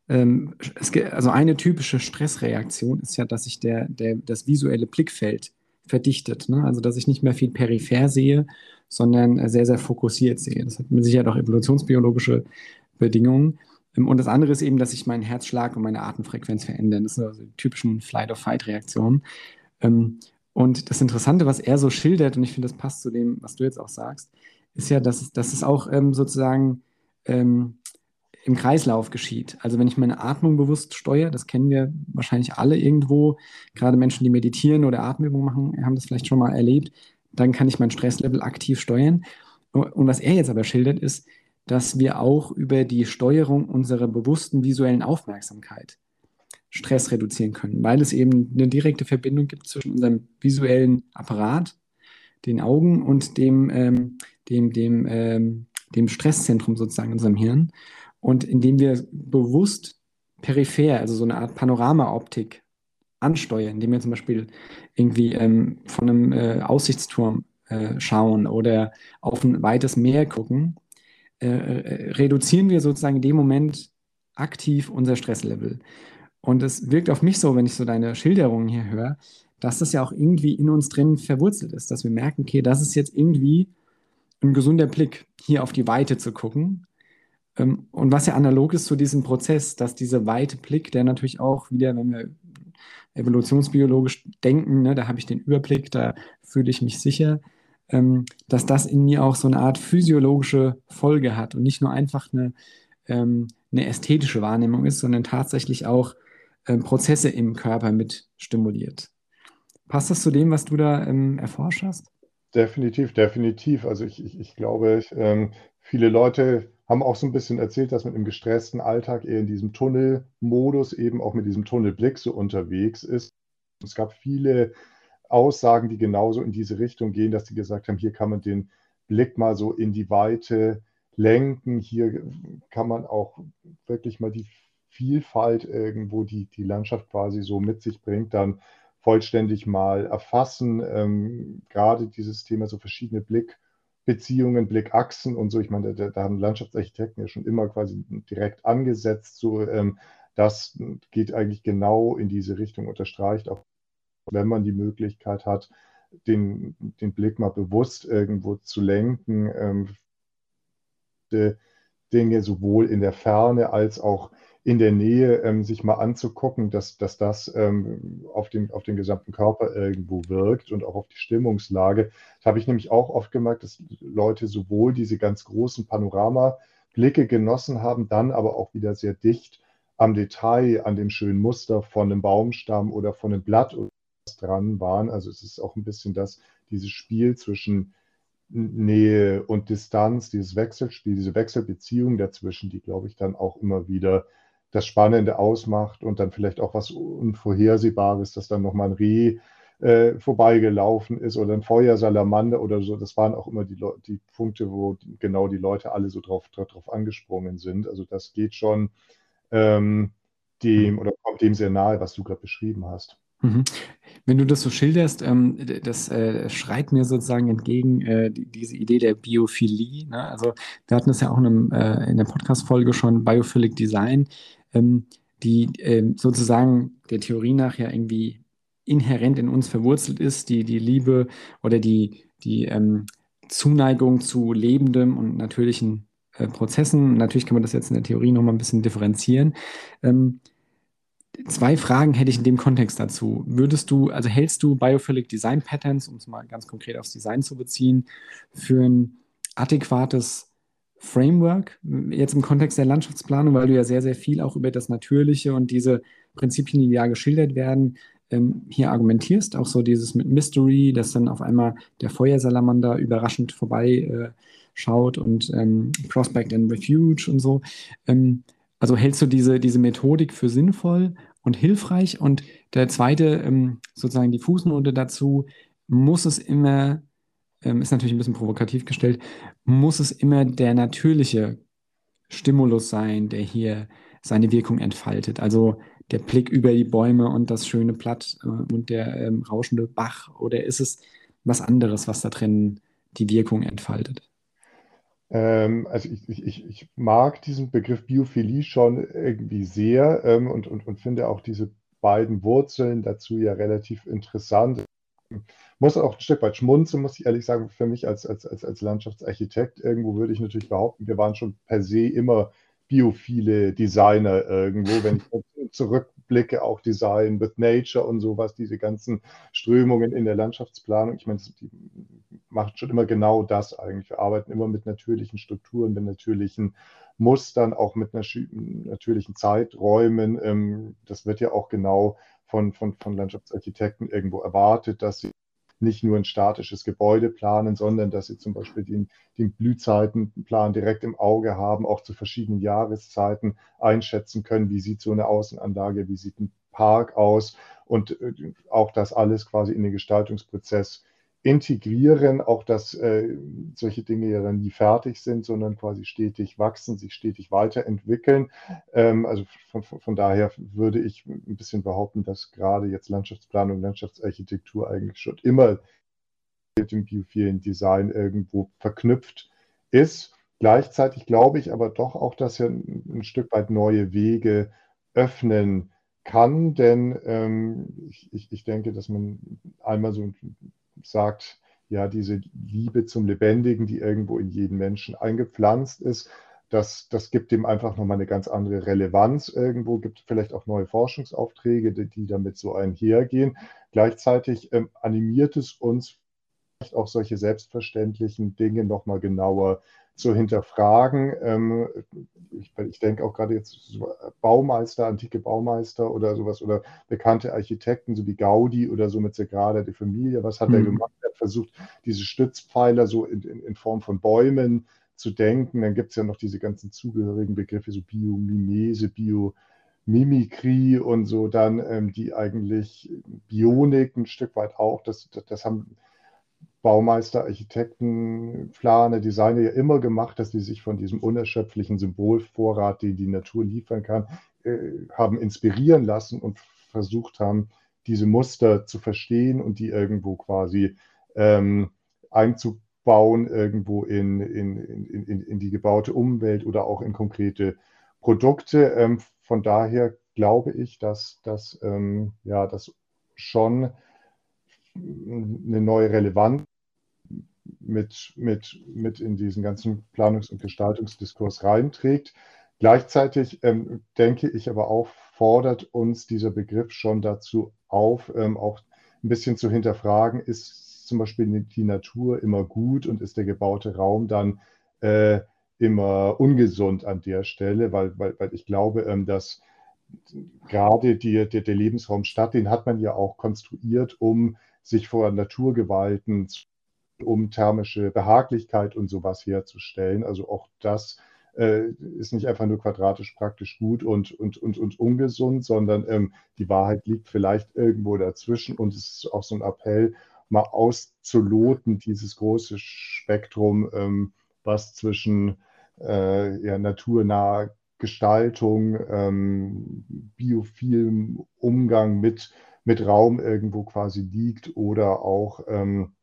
[SPEAKER 2] ähm, es, also eine typische Stressreaktion ist ja, dass sich der, der, das visuelle Blickfeld verdichtet. Ne? Also dass ich nicht mehr viel peripher sehe, sondern sehr, sehr fokussiert sehe. Das hat Sicherheit auch evolutionsbiologische Bedingungen. Ähm, und das andere ist eben, dass sich mein Herzschlag und meine Atemfrequenz verändern. Das sind also die typischen Flight-of-Fight-Reaktionen. Ähm, und das Interessante, was er so schildert, und ich finde, das passt zu dem, was du jetzt auch sagst, ist ja, dass, dass es auch ähm, sozusagen im Kreislauf geschieht. Also wenn ich meine Atmung bewusst steuere, das kennen wir wahrscheinlich alle irgendwo, gerade Menschen, die meditieren oder Atemübungen machen, haben das vielleicht schon mal erlebt, dann kann ich mein Stresslevel aktiv steuern. Und was er jetzt aber schildert, ist, dass wir auch über die Steuerung unserer bewussten visuellen Aufmerksamkeit Stress reduzieren können, weil es eben eine direkte Verbindung gibt zwischen unserem visuellen Apparat, den Augen und dem, ähm, dem, dem, ähm, dem Stresszentrum sozusagen in unserem Hirn. Und indem wir bewusst peripher, also so eine Art Panoramaoptik ansteuern, indem wir zum Beispiel irgendwie ähm, von einem äh, Aussichtsturm äh, schauen oder auf ein weites Meer gucken, äh, äh, reduzieren wir sozusagen in dem Moment aktiv unser Stresslevel. Und es wirkt auf mich so, wenn ich so deine Schilderungen hier höre, dass das ja auch irgendwie in uns drin verwurzelt ist, dass wir merken, okay, das ist jetzt irgendwie ein gesunder Blick, hier auf die Weite zu gucken. Ähm, und was ja analog ist zu diesem Prozess, dass dieser weite Blick, der natürlich auch wieder, wenn wir evolutionsbiologisch denken, ne, da habe ich den Überblick, da fühle ich mich sicher, ähm, dass das in mir auch so eine Art physiologische Folge hat und nicht nur einfach eine, ähm, eine ästhetische Wahrnehmung ist, sondern tatsächlich auch ähm, Prozesse im Körper mit stimuliert. Passt das zu dem, was du da ähm, erforscht hast?
[SPEAKER 1] Definitiv, definitiv. Also ich, ich, ich glaube, ich, ähm, viele Leute haben auch so ein bisschen erzählt, dass man im gestressten Alltag eher in diesem Tunnelmodus, eben auch mit diesem Tunnelblick so unterwegs ist. Es gab viele Aussagen, die genauso in diese Richtung gehen, dass sie gesagt haben, hier kann man den Blick mal so in die Weite lenken, hier kann man auch wirklich mal die Vielfalt irgendwo, die die Landschaft quasi so mit sich bringt, dann vollständig mal erfassen. Ähm, gerade dieses Thema so verschiedene Blickbeziehungen, Blickachsen und so. Ich meine, da, da haben Landschaftsarchitekten ja schon immer quasi direkt angesetzt. So, ähm, das geht eigentlich genau in diese Richtung, unterstreicht auch wenn man die Möglichkeit hat, den, den Blick mal bewusst irgendwo zu lenken, ähm, Dinge sowohl in der Ferne als auch in der Nähe ähm, sich mal anzugucken, dass, dass das ähm, auf, den, auf den gesamten Körper irgendwo wirkt und auch auf die Stimmungslage. Das habe ich nämlich auch oft gemerkt, dass Leute sowohl diese ganz großen Panoramablicke genossen haben, dann aber auch wieder sehr dicht am Detail, an dem schönen Muster von einem Baumstamm oder von einem Blatt dran waren. Also es ist auch ein bisschen das, dieses Spiel zwischen Nähe und Distanz, dieses Wechselspiel, diese Wechselbeziehung dazwischen, die, glaube ich, dann auch immer wieder das Spannende ausmacht und dann vielleicht auch was Unvorhersehbares, dass dann nochmal ein Reh äh, vorbeigelaufen ist oder ein Feuersalamander oder so. Das waren auch immer die, die Punkte, wo genau die Leute alle so drauf, drauf angesprungen sind. Also das geht schon ähm, dem oder kommt dem sehr nahe, was du gerade beschrieben hast.
[SPEAKER 2] Mhm. Wenn du das so schilderst, ähm, das äh, schreit mir sozusagen entgegen äh, die, diese Idee der Biophilie. Ne? Also wir hatten das ja auch in, einem, äh, in der Podcast-Folge schon, Biophilic Design, ähm, die ähm, sozusagen der Theorie nach ja irgendwie inhärent in uns verwurzelt ist, die, die Liebe oder die, die ähm, Zuneigung zu lebendem und natürlichen äh, Prozessen. Natürlich kann man das jetzt in der Theorie nochmal ein bisschen differenzieren. Ähm, Zwei Fragen hätte ich in dem Kontext dazu. Würdest du, also hältst du Biophilic Design Patterns, um es mal ganz konkret aufs Design zu beziehen, für ein adäquates Framework, jetzt im Kontext der Landschaftsplanung, weil du ja sehr, sehr viel auch über das Natürliche und diese Prinzipien, die da geschildert werden, ähm, hier argumentierst. Auch so dieses mit Mystery, dass dann auf einmal der Feuersalamander überraschend vorbei äh, und ähm, Prospect and Refuge und so. Ähm, also hältst du diese, diese Methodik für sinnvoll und hilfreich? Und der zweite, ähm, sozusagen die Fußnote dazu, muss es immer, ähm, ist natürlich ein bisschen provokativ gestellt, muss es immer der natürliche Stimulus sein, der hier seine Wirkung entfaltet. Also der Blick über die Bäume und das schöne Blatt äh, und der ähm, rauschende Bach? Oder ist es was anderes, was da drin die Wirkung entfaltet?
[SPEAKER 1] Ähm, also ich, ich, ich mag diesen Begriff Biophilie schon irgendwie sehr ähm, und, und, und finde auch diese beiden Wurzeln dazu ja relativ interessant. Muss auch ein Stück weit schmunzeln, muss ich ehrlich sagen, für mich als, als, als, als Landschaftsarchitekt. Irgendwo würde ich natürlich behaupten, wir waren schon per se immer biophile Designer irgendwo. Wenn ich zurückblicke, auch Design with Nature und sowas, diese ganzen Strömungen in der Landschaftsplanung. Ich meine, die machen schon immer genau das eigentlich. Wir arbeiten immer mit natürlichen Strukturen, mit natürlichen Mustern, auch mit natürlichen Zeiträumen. Ähm, das wird ja auch genau von, von, von Landschaftsarchitekten irgendwo erwartet, dass sie nicht nur ein statisches Gebäude planen, sondern dass sie zum Beispiel den, den Blühzeitenplan direkt im Auge haben, auch zu verschiedenen Jahreszeiten einschätzen können, wie sieht so eine Außenanlage, wie sieht ein Park aus und äh, auch das alles quasi in den Gestaltungsprozess integrieren, auch dass äh, solche Dinge ja dann nie fertig sind, sondern quasi stetig wachsen, sich stetig weiterentwickeln. Ähm, also von, von, daher würde ich ein bisschen behaupten, dass gerade jetzt Landschaftsplanung, Landschaftsarchitektur eigentlich schon immer mit dem biophilen Design irgendwo verknüpft ist. Gleichzeitig glaube ich aber doch auch, dass er ein, ein Stück weit neue Wege öffnen kann, denn ähm, ich, ich, denke, dass man einmal so sagt, ja, diese Liebe zum Lebendigen, die irgendwo in jeden Menschen eingepflanzt ist, das, das gibt dem einfach nochmal eine ganz andere Relevanz irgendwo, gibt vielleicht auch neue Forschungsaufträge, die, die damit so einhergehen. Gleichzeitig ähm, animiert es uns auch solche selbstverständlichen Dinge nochmal genauer zu hinterfragen. Ähm, ich, ich, denke auch gerade jetzt so Baumeister, antike Baumeister oder sowas oder bekannte Architekten, so wie Gaudi oder so mit Sagrada de Familia. Was hat mhm. er gemacht? Er hat versucht, diese Stützpfeiler so in, in, in Form von Bäumen zu denken. Dann gibt es ja noch diese ganzen zugehörigen Begriffe, so Biomimese, Biomimikrie und so dann, ähm, die eigentlich Bionik ein Stück weit auch, das, das, das haben Baumeister, Architekten, Planer, Designer ja immer gemacht, dass sie sich von diesem unerschöpflichen Symbolvorrat, den die Natur liefern kann, äh, haben inspirieren lassen und versucht haben, diese Muster zu verstehen und die irgendwo quasi ähm, einzubauen, irgendwo in, in, in, in, die gebaute Umwelt oder auch in konkrete Produkte. Ähm, von daher glaube ich, dass das ähm, ja, schon eine neue Relevanz mit, mit, mit in diesen ganzen Planungs- und Gestaltungsdiskurs reinträgt. Gleichzeitig ähm, denke ich aber auch, fordert uns dieser Begriff schon dazu auf, ähm, auch ein bisschen zu hinterfragen, ist zum Beispiel die Natur immer gut und ist der gebaute Raum dann äh, immer ungesund an der Stelle, weil, weil, weil ich glaube, ähm, dass gerade die, der, der Lebensraum Stadt, den hat man ja auch konstruiert, um sich vor Naturgewalten, um thermische Behaglichkeit und sowas herzustellen. Also auch das äh, ist nicht einfach nur quadratisch praktisch gut und, und, und, und ungesund, sondern ähm, die Wahrheit liegt vielleicht irgendwo dazwischen und es ist auch so ein Appell, mal auszuloten, dieses große Spektrum, ähm, was zwischen äh, ja, naturnaher Gestaltung, ähm, biophilem Umgang mit mit Raum irgendwo quasi liegt oder auch ähm,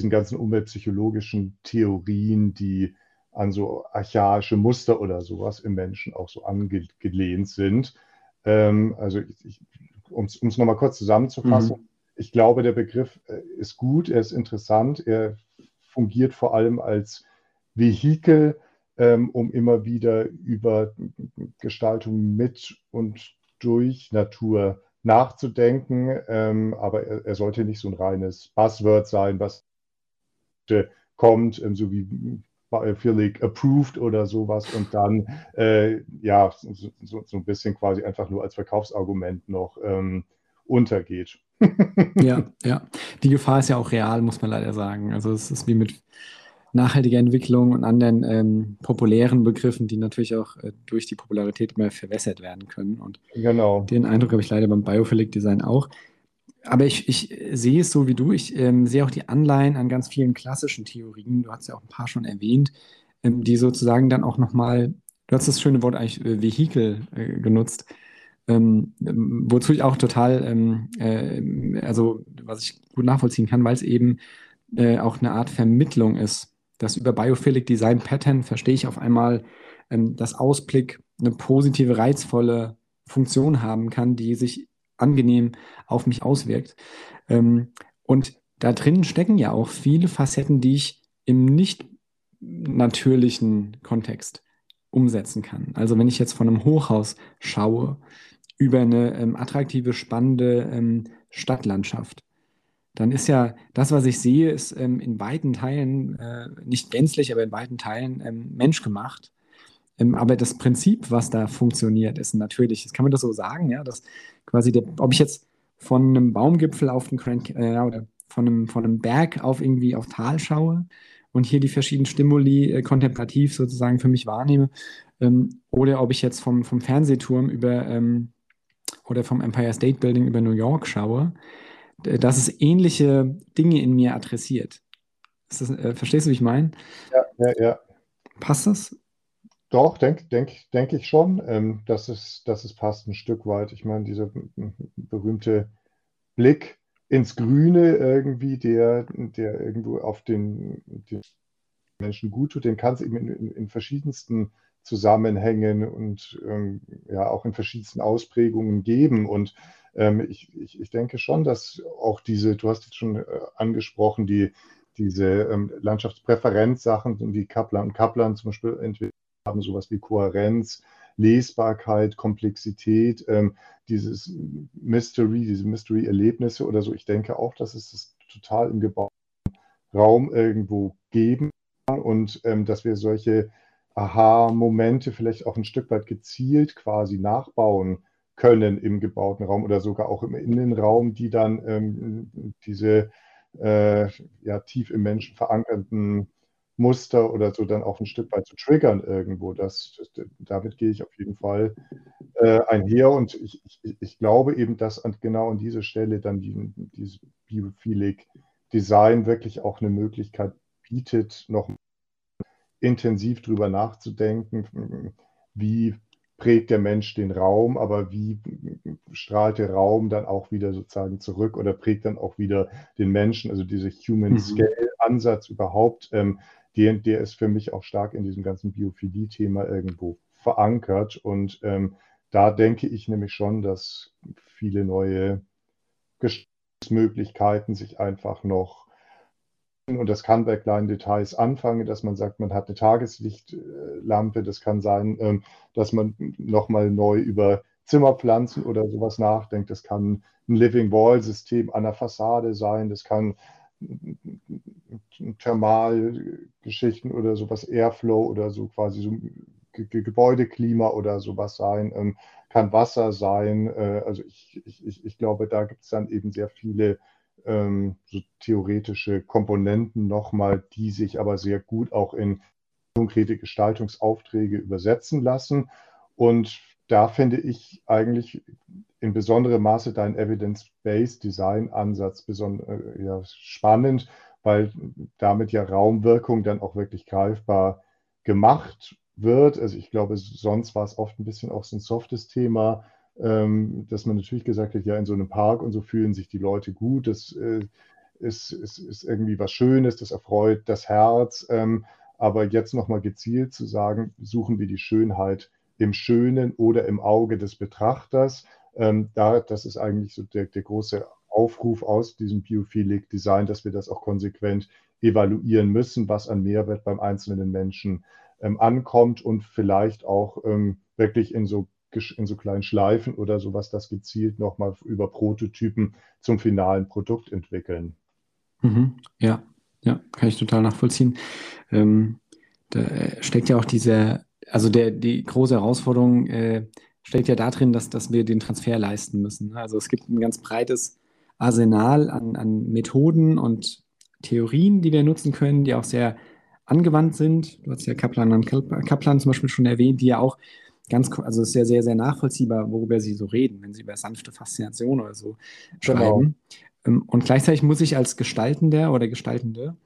[SPEAKER 1] diesen ganzen umweltpsychologischen Theorien, die an so archaische Muster oder sowas im Menschen auch so angelehnt sind. Ähm, also um es nochmal kurz zusammenzufassen, mhm. ich glaube, der Begriff äh, ist gut, er ist interessant, er fungiert vor allem als Vehikel, ähm, um immer wieder über Gestaltung mit und durch Natur nachzudenken, ähm, aber er, er, sollte nicht so ein reines Buzzword sein, was kommt, ähm, so wie Biophilic approved oder sowas und dann äh, ja so, so, ein bisschen quasi einfach nur als Verkaufsargument noch ähm, untergeht.
[SPEAKER 2] ja, ja. Die Gefahr ist ja auch real, muss man leider sagen. Also es ist wie mit nachhaltige Entwicklung und anderen ähm, populären Begriffen, die natürlich auch äh, durch die Popularität immer verwässert werden können. Und
[SPEAKER 1] genau.
[SPEAKER 2] den Eindruck habe ich leider beim Biophilic Design auch. Aber ich, ich sehe es so wie du. Ich ähm, sehe auch die Anleihen an ganz vielen klassischen Theorien. Du hast ja auch ein paar schon erwähnt, ähm, die sozusagen dann auch nochmal, du hast das schöne Wort eigentlich äh, Vehikel äh, genutzt, ähm, wozu ich auch total, ähm, äh, also was ich gut nachvollziehen kann, weil es eben äh, auch eine Art Vermittlung ist das über Biophilic Design Pattern verstehe ich auf einmal, ähm, dass Ausblick eine positive, reizvolle Funktion haben kann, die sich angenehm auf mich auswirkt. Ähm, und da drin stecken ja auch viele Facetten, die ich im nicht natürlichen Kontext umsetzen kann. Also wenn ich jetzt von einem Hochhaus schaue, über eine ähm, attraktive, spannende ähm, Stadtlandschaft, dann ist ja das, was ich sehe, ist ähm, in weiten Teilen, äh, nicht gänzlich, aber in weiten Teilen ähm, menschgemacht. Ähm, aber das Prinzip, was da funktioniert, ist natürlich, das kann man das so sagen, ja, dass quasi, der, ob ich jetzt von einem Baumgipfel auf den Grand, äh, oder von einem, von einem Berg auf irgendwie auf Tal schaue und hier die verschiedenen Stimuli äh, kontemplativ sozusagen für mich wahrnehme, ähm, oder ob ich jetzt vom, vom Fernsehturm über ähm, oder vom Empire State Building über New York schaue, dass es ähnliche Dinge in mir adressiert. Das, äh, verstehst du, wie ich meine?
[SPEAKER 1] Ja, ja, ja.
[SPEAKER 2] Passt das?
[SPEAKER 1] Doch, denke denk, denk ich schon, ähm, dass, es, dass es passt ein Stück weit. Ich meine, dieser berühmte Blick ins Grüne irgendwie, der, der irgendwo auf den, den Menschen gut tut, den kann es eben in, in, in, verschiedensten Zusammenhängen und ähm, ja auch in verschiedensten Ausprägungen geben. Und ähm, ich, ich, ich denke schon, dass auch diese, du hast jetzt schon äh, angesprochen, die, diese ähm, Landschaftspräferenzsachen, die Kaplan und Kaplan zum Beispiel entwickelt haben, sowas wie Kohärenz, Lesbarkeit, Komplexität, ähm, dieses Mystery, diese Mystery-Erlebnisse oder so. Ich denke auch, dass es das total im gebauten Raum irgendwo geben kann und ähm, dass wir solche Aha-Momente vielleicht auch ein Stück weit gezielt quasi nachbauen können im gebauten Raum oder sogar auch im Innenraum, die dann ähm, diese äh, ja, tief im Menschen verankerten Muster oder so dann auch ein Stück weit zu triggern irgendwo. Das, das damit gehe ich auf jeden Fall äh, einher und ich, ich, ich, glaube eben, dass an, genau an dieser Stelle dann die, dieses Biophilic Design wirklich auch eine Möglichkeit bietet, noch intensiv drüber nachzudenken, wie prägt der Mensch den Raum, aber wie strahlt der Raum dann auch wieder sozusagen zurück oder prägt dann auch wieder den Menschen, also dieser Human mhm. Scale Ansatz überhaupt, ähm, der, der ist für mich auch stark in diesem ganzen Biophilie-Thema irgendwo verankert. Und ähm, da denke ich nämlich schon, dass viele neue Gestaltungsmöglichkeiten sich einfach noch und das kann bei kleinen Details anfangen, dass man sagt, man hat eine Tageslichtlampe. Das kann sein, ähm, dass man nochmal neu über Zimmerpflanzen oder sowas nachdenkt. Das kann ein Living Wall System an der Fassade sein. Das kann Thermalgeschichten oder sowas, Airflow oder so quasi so Ge Gebäudeklima oder sowas sein, ähm, kann Wasser sein. Äh, also ich, ich, ich glaube, da gibt es dann eben sehr viele ähm, so theoretische Komponenten nochmal, die sich aber sehr gut auch in konkrete Gestaltungsaufträge übersetzen lassen. Und da finde ich eigentlich in besonderem Maße deinen Evidence-Based Design-Ansatz äh, ja, spannend, weil damit ja Raumwirkung dann auch wirklich greifbar gemacht wird. Also ich glaube, sonst war es oft ein bisschen auch so ein softes Thema, ähm, dass man natürlich gesagt hat, ja, in so einem Park und so fühlen sich die Leute gut, das äh, ist, ist, ist irgendwie was Schönes, das erfreut das Herz. Ähm, aber jetzt nochmal gezielt zu sagen, suchen wir die Schönheit im Schönen oder im Auge des Betrachters. Ähm, da, das ist eigentlich so der, der große Aufruf aus diesem Biophilic Design, dass wir das auch konsequent evaluieren müssen, was an Mehrwert beim einzelnen Menschen ähm, ankommt und vielleicht auch ähm, wirklich in so, in so kleinen Schleifen oder sowas das gezielt nochmal über Prototypen zum finalen Produkt entwickeln.
[SPEAKER 2] Mhm. Ja, ja, kann ich total nachvollziehen. Ähm, da äh, steckt ja auch diese, also der, die große Herausforderung äh, steckt ja darin, dass, dass wir den Transfer leisten müssen. Also es gibt ein ganz breites Arsenal an, an Methoden und Theorien, die wir nutzen können, die auch sehr angewandt sind. Du hast ja Kaplan und Kaplan zum Beispiel schon erwähnt, die ja auch ganz, also es ist ja sehr, sehr nachvollziehbar, worüber sie so reden, wenn sie über sanfte Faszination oder so genau. schreiben. Genau. Und gleichzeitig muss ich als Gestaltender oder Gestaltende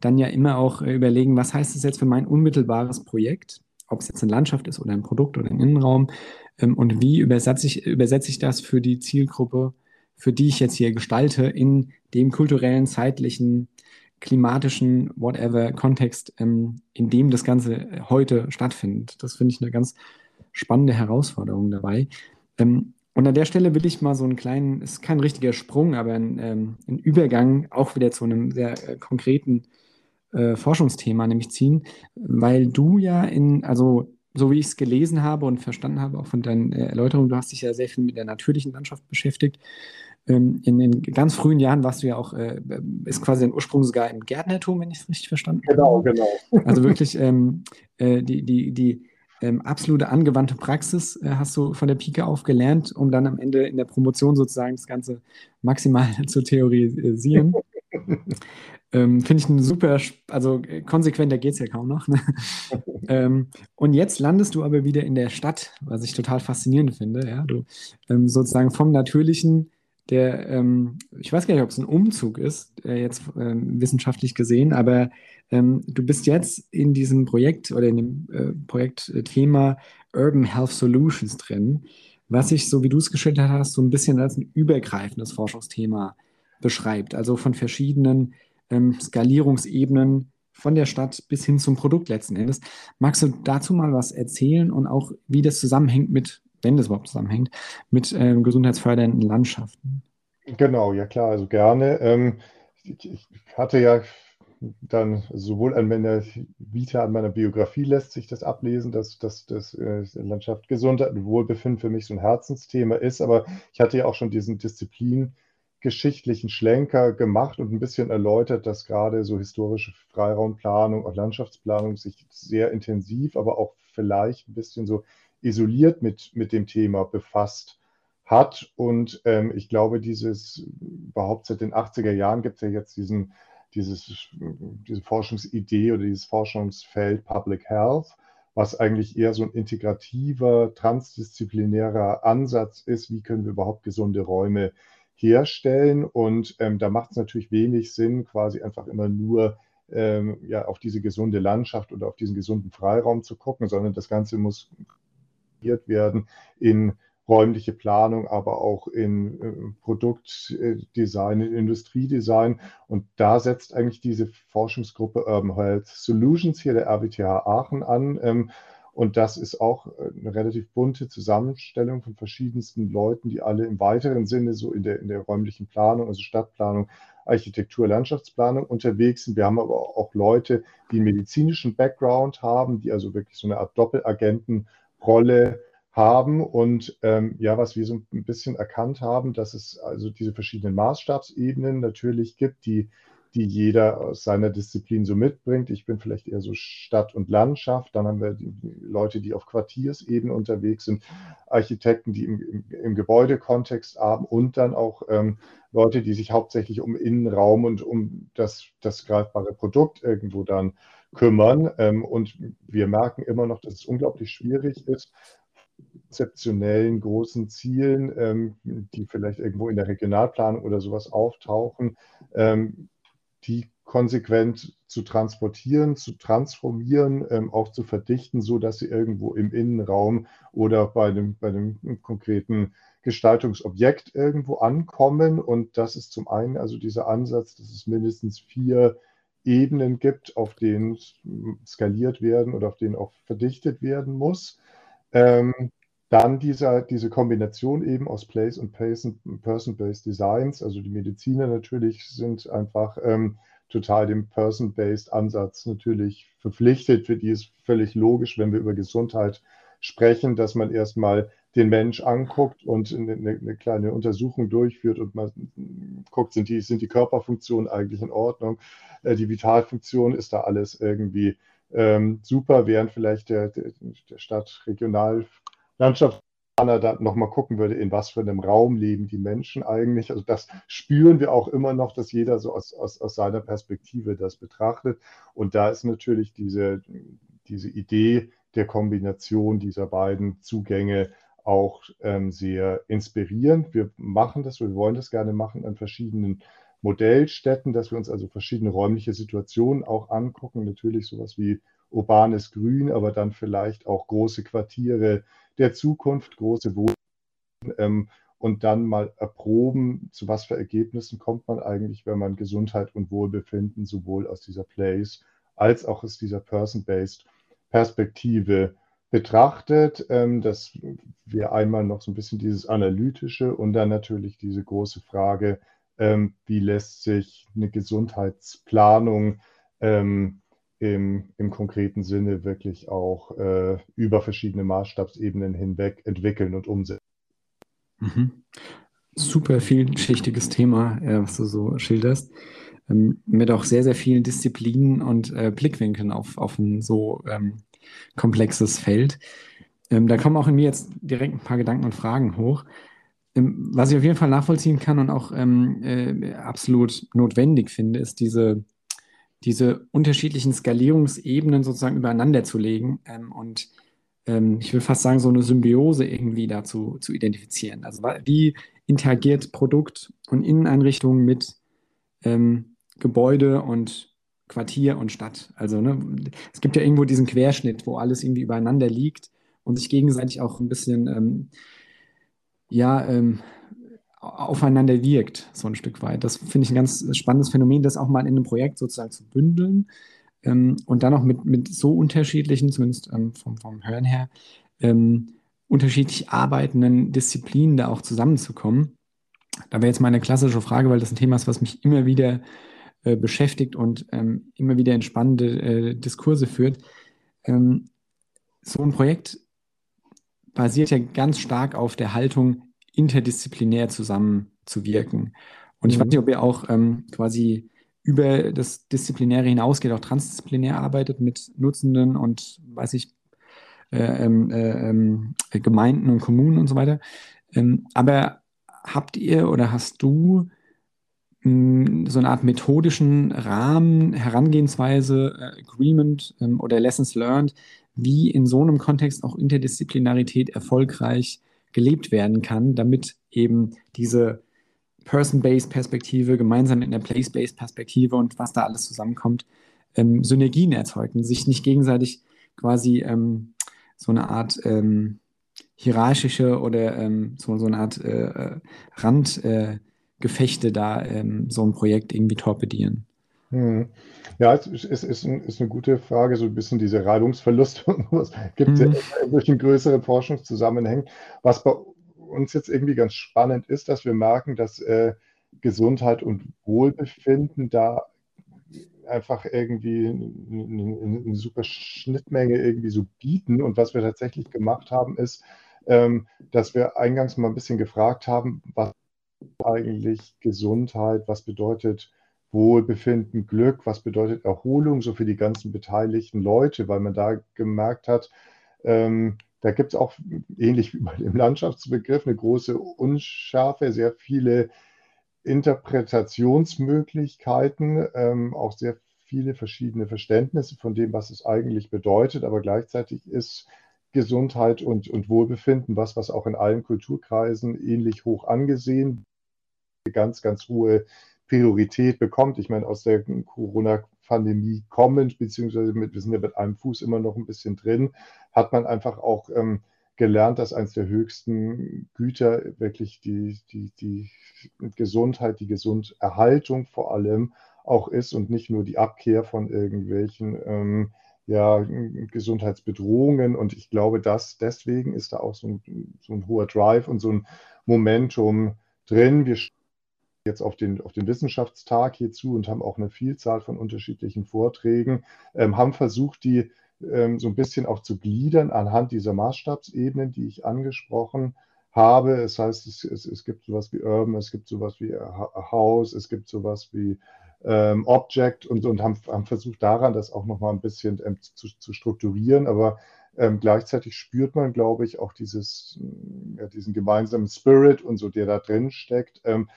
[SPEAKER 2] dann ja immer auch äh, überlegen, was heißt das jetzt für mein unmittelbares Projekt, ob es jetzt eine Landschaft ist oder ein Produkt oder ein Innenraum, ähm, und wie übersetze ich, übersetze ich das für die Zielgruppe, für die ich jetzt hier gestalte, in dem kulturellen, zeitlichen klimatischen, whatever Kontext, ähm, in dem das Ganze heute stattfindet. Das finde ich eine ganz spannende Herausforderung dabei. Ähm, und an der Stelle will ich mal so einen kleinen, ist kein richtiger Sprung, aber ein, ähm, ein Übergang auch wieder zu einem sehr äh, konkreten äh, Forschungsthema nämlich ziehen, weil du ja in, also so wie ich es gelesen habe und verstanden habe, auch von deinen äh, Erläuterungen, du hast dich ja sehr viel mit der natürlichen Landschaft beschäftigt. Ähm, in den ganz frühen Jahren warst du ja auch, äh, ist quasi ein Ursprung sogar im Gärtnertum, wenn ich es richtig verstanden
[SPEAKER 1] habe. Genau,
[SPEAKER 2] genau. Also wirklich ähm, äh, die, die, die ähm, absolute angewandte Praxis äh, hast du von der Pike auf gelernt, um dann am Ende in der Promotion sozusagen das Ganze maximal zu theorisieren. Ähm, Finde ich ein super, also äh, konsequenter geht es ja kaum noch. Ne? ähm, und jetzt landest du aber wieder in der Stadt, was ich total faszinierend finde. Ja? Du ähm, sozusagen vom Natürlichen, der, ähm, ich weiß gar nicht, ob es ein Umzug ist, äh, jetzt ähm, wissenschaftlich gesehen, aber ähm, du bist jetzt in diesem Projekt oder in dem äh, Projektthema Urban Health Solutions drin, was sich, so wie du es geschildert hast, so ein bisschen als ein übergreifendes Forschungsthema beschreibt. Also von verschiedenen ähm, Skalierungsebenen von der Stadt bis hin zum Produkt letzten Endes. Magst du dazu mal was erzählen und auch, wie das zusammenhängt mit, wenn das überhaupt zusammenhängt, mit ähm, gesundheitsfördernden Landschaften?
[SPEAKER 1] Genau, ja klar, also gerne. Ähm, ich, hatte ja dann sowohl an meiner Vita, an meiner Biografie lässt sich das ablesen, dass, dass, dass äh, Landschaft Gesundheit und Wohlbefinden für mich so ein Herzensthema ist, aber ich hatte ja auch schon diesen Disziplin geschichtlichen Schlenker gemacht und ein bisschen erläutert, dass gerade so historische Freiraumplanung und Landschaftsplanung sich sehr intensiv, aber auch vielleicht ein bisschen so isoliert mit, mit dem Thema befasst hat. Und ähm, ich glaube, dieses überhaupt seit den 80er Jahren gibt es ja jetzt diesen, dieses, diese Forschungsidee oder dieses Forschungsfeld Public Health, was eigentlich eher so ein integrativer, transdisziplinärer Ansatz ist, wie können wir überhaupt gesunde Räume herstellen. Und ähm, da macht es natürlich wenig Sinn, quasi einfach immer nur ähm, ja, auf diese gesunde Landschaft oder auf diesen gesunden Freiraum zu gucken, sondern das Ganze muss werden in räumliche Planung, aber auch in äh, Produktdesign, in Industriedesign. Und da setzt eigentlich diese Forschungsgruppe Urban Health Solutions hier der RWTH Aachen an. Ähm, und das ist auch äh, eine relativ bunte Zusammenstellung von verschiedensten Leuten, die alle im weiteren Sinne so in der, in der räumlichen Planung, also Stadtplanung, Architektur, Landschaftsplanung unterwegs sind. Wir haben aber auch Leute, die einen medizinischen Background haben, die also wirklich so eine Art Doppelagentenrolle haben. Und ähm, ja, was wir so ein bisschen erkannt haben, dass es also diese verschiedenen Maßstabsebenen natürlich gibt, die die jeder aus seiner Disziplin so mitbringt. Ich bin vielleicht eher so Stadt und Landschaft. Dann haben wir die Leute, die auf Quartiersebene unterwegs sind, Architekten, die im, im, im Gebäudekontext haben und dann auch ähm, Leute, die sich hauptsächlich um Innenraum und um das, das greifbare Produkt irgendwo dann kümmern. Ähm, und wir merken immer noch, dass es unglaublich schwierig ist, konzeptionellen großen Zielen, ähm, die vielleicht irgendwo in der Regionalplanung oder sowas auftauchen, ähm, die konsequent zu transportieren, zu transformieren, ähm, auch zu verdichten, so dass sie irgendwo im Innenraum oder bei einem, bei einem konkreten Gestaltungsobjekt irgendwo ankommen. Und das ist zum einen also dieser Ansatz, dass es mindestens vier Ebenen gibt, auf denen skaliert werden oder auf denen auch verdichtet werden muss. Ähm, dann dieser, diese Kombination eben aus Place- und Person-Based Designs. Also die Mediziner natürlich sind einfach ähm, total dem Person-Based Ansatz natürlich verpflichtet. Für die ist völlig logisch, wenn wir über Gesundheit sprechen, dass man erstmal den Mensch anguckt und eine, eine, kleine Untersuchung durchführt und man guckt, sind die, sind die Körperfunktionen eigentlich in Ordnung, äh, die Vitalfunktion, ist da alles irgendwie ähm, super, während vielleicht der, der, der Stadtregional Landschaftsplaner da nochmal gucken würde, in was für einem Raum leben die Menschen eigentlich. Also das spüren wir auch immer noch, dass jeder so aus, aus, aus seiner Perspektive das betrachtet. Und da ist natürlich diese, diese Idee der Kombination dieser beiden Zugänge auch ähm, sehr inspirierend. Wir machen das, wir wollen das gerne machen an verschiedenen Modellstätten, dass wir uns also verschiedene räumliche Situationen auch angucken. Natürlich sowas wie urbanes Grün, aber dann vielleicht auch große Quartiere der Zukunft, große Wohnungen ähm, und dann mal erproben, zu was für Ergebnissen kommt man eigentlich, wenn man Gesundheit und Wohlbefinden sowohl aus dieser Place als auch aus dieser Person-Based Perspektive betrachtet, ähm, dass wir einmal noch so ein bisschen dieses Analytische und dann natürlich diese große Frage, ähm, wie lässt sich eine Gesundheitsplanung ähm, im, im konkreten Sinne wirklich auch äh, über verschiedene Maßstabsebenen hinweg entwickeln und umsetzen.
[SPEAKER 2] Mhm. Super vielschichtiges Thema, äh, was du so schilderst. Ähm, mit auch sehr, sehr vielen Disziplinen und äh, Blickwinkeln auf, auf ein so ähm, komplexes Feld. Ähm, da kommen auch in mir jetzt direkt ein paar Gedanken und Fragen hoch. Ähm, was ich auf jeden Fall nachvollziehen kann und auch ähm, äh, absolut notwendig finde, ist diese, diese unterschiedlichen Skalierungsebenen sozusagen übereinander zu legen ähm, und ähm, ich will fast sagen, so eine Symbiose irgendwie dazu zu identifizieren. Also wie interagiert Produkt und Inneneinrichtung mit ähm, Gebäude und Quartier und Stadt. Also ne, es gibt ja irgendwo diesen Querschnitt, wo alles irgendwie übereinander liegt und sich gegenseitig auch ein bisschen ähm, ja, ähm, aufeinander wirkt, so ein Stück weit. Das finde ich ein ganz spannendes Phänomen, das auch mal in einem Projekt sozusagen zu bündeln ähm, und dann auch mit, mit so unterschiedlichen, zumindest ähm, vom, vom Hören her, ähm, unterschiedlich arbeitenden Disziplinen da auch zusammenzukommen. Da wäre jetzt meine klassische Frage, weil das ein Thema ist, was mich immer wieder äh, beschäftigt und ähm, immer wieder in spannende äh, Diskurse führt. Ähm, so ein Projekt basiert ja ganz stark auf der Haltung, interdisziplinär zusammenzuwirken. Und ich mhm. weiß nicht, ob ihr auch ähm, quasi über das Disziplinäre hinausgeht, auch transdisziplinär arbeitet mit Nutzenden und, weiß ich, äh, ähm, äh, ähm, Gemeinden und Kommunen und so weiter. Ähm, aber habt ihr oder hast du mh, hm, so eine Art methodischen Rahmen, Herangehensweise, äh, Agreement ähm, oder Lessons learned, wie in so einem Kontext auch Interdisziplinarität erfolgreich gelebt werden kann, damit eben diese Person-Based Perspektive gemeinsam mit einer Place-Based Perspektive und was da alles zusammenkommt, ähm, Synergien erzeugen, sich nicht gegenseitig quasi ähm, so eine Art ähm, hierarchische oder ähm, so, so eine Art äh, äh Randgefechte äh, da ähm, so ein Projekt irgendwie torpedieren.
[SPEAKER 1] Hm. Ja, es ist, ist, ist, ein, ist, eine gute Frage, so ein bisschen diese Reibungsverluste und gibt es mhm. ja durch einen größeren Forschungszusammenhang. Was bei uns jetzt irgendwie ganz spannend ist, dass wir merken, dass äh, Gesundheit und Wohlbefinden da einfach irgendwie eine, eine, super Schnittmenge irgendwie so bieten. Und was wir tatsächlich gemacht haben, ist, ähm, dass wir eingangs mal ein bisschen gefragt haben, was eigentlich Gesundheit, was bedeutet Wohlbefinden, Glück, was bedeutet Erholung so für die ganzen beteiligten Leute, weil man da gemerkt hat, ähm, da gibt es auch, ähnlich wie bei dem Landschaftsbegriff, eine große Unschärfe, sehr viele Interpretationsmöglichkeiten, ähm, auch sehr viele verschiedene Verständnisse von dem, was es eigentlich bedeutet. Aber gleichzeitig ist Gesundheit und, und Wohlbefinden was, was auch in allen Kulturkreisen ähnlich hoch angesehen, ganz, ganz hohe Priorität bekommt. Ich meine, aus der Corona-Pandemie kommend, beziehungsweise mit, wir sind ja mit einem Fuß immer noch ein bisschen drin, hat man einfach auch ähm, gelernt, dass eines der höchsten Güter wirklich die, die, die Gesundheit, die Gesunderhaltung vor allem auch ist und nicht nur die Abkehr von irgendwelchen ähm, ja, Gesundheitsbedrohungen. Und ich glaube, dass deswegen ist da auch so ein, so ein hoher Drive und so ein Momentum drin. Wir jetzt auf den, auf den Wissenschaftstag hierzu und haben auch eine Vielzahl von unterschiedlichen Vorträgen, ähm, haben versucht, die ähm, so ein bisschen auch zu gliedern anhand dieser Maßstabsebenen, die ich angesprochen habe. Das heißt, es, es, es gibt sowas wie Urban, es gibt sowas wie House, es gibt sowas wie ähm, Object und, und haben, haben, versucht daran, das auch nochmal ein bisschen ähm, zu, zu, strukturieren. Aber ähm, gleichzeitig spürt man, glaube ich, auch dieses, ja, diesen gemeinsamen Spirit und so, der da drin steckt, ähm,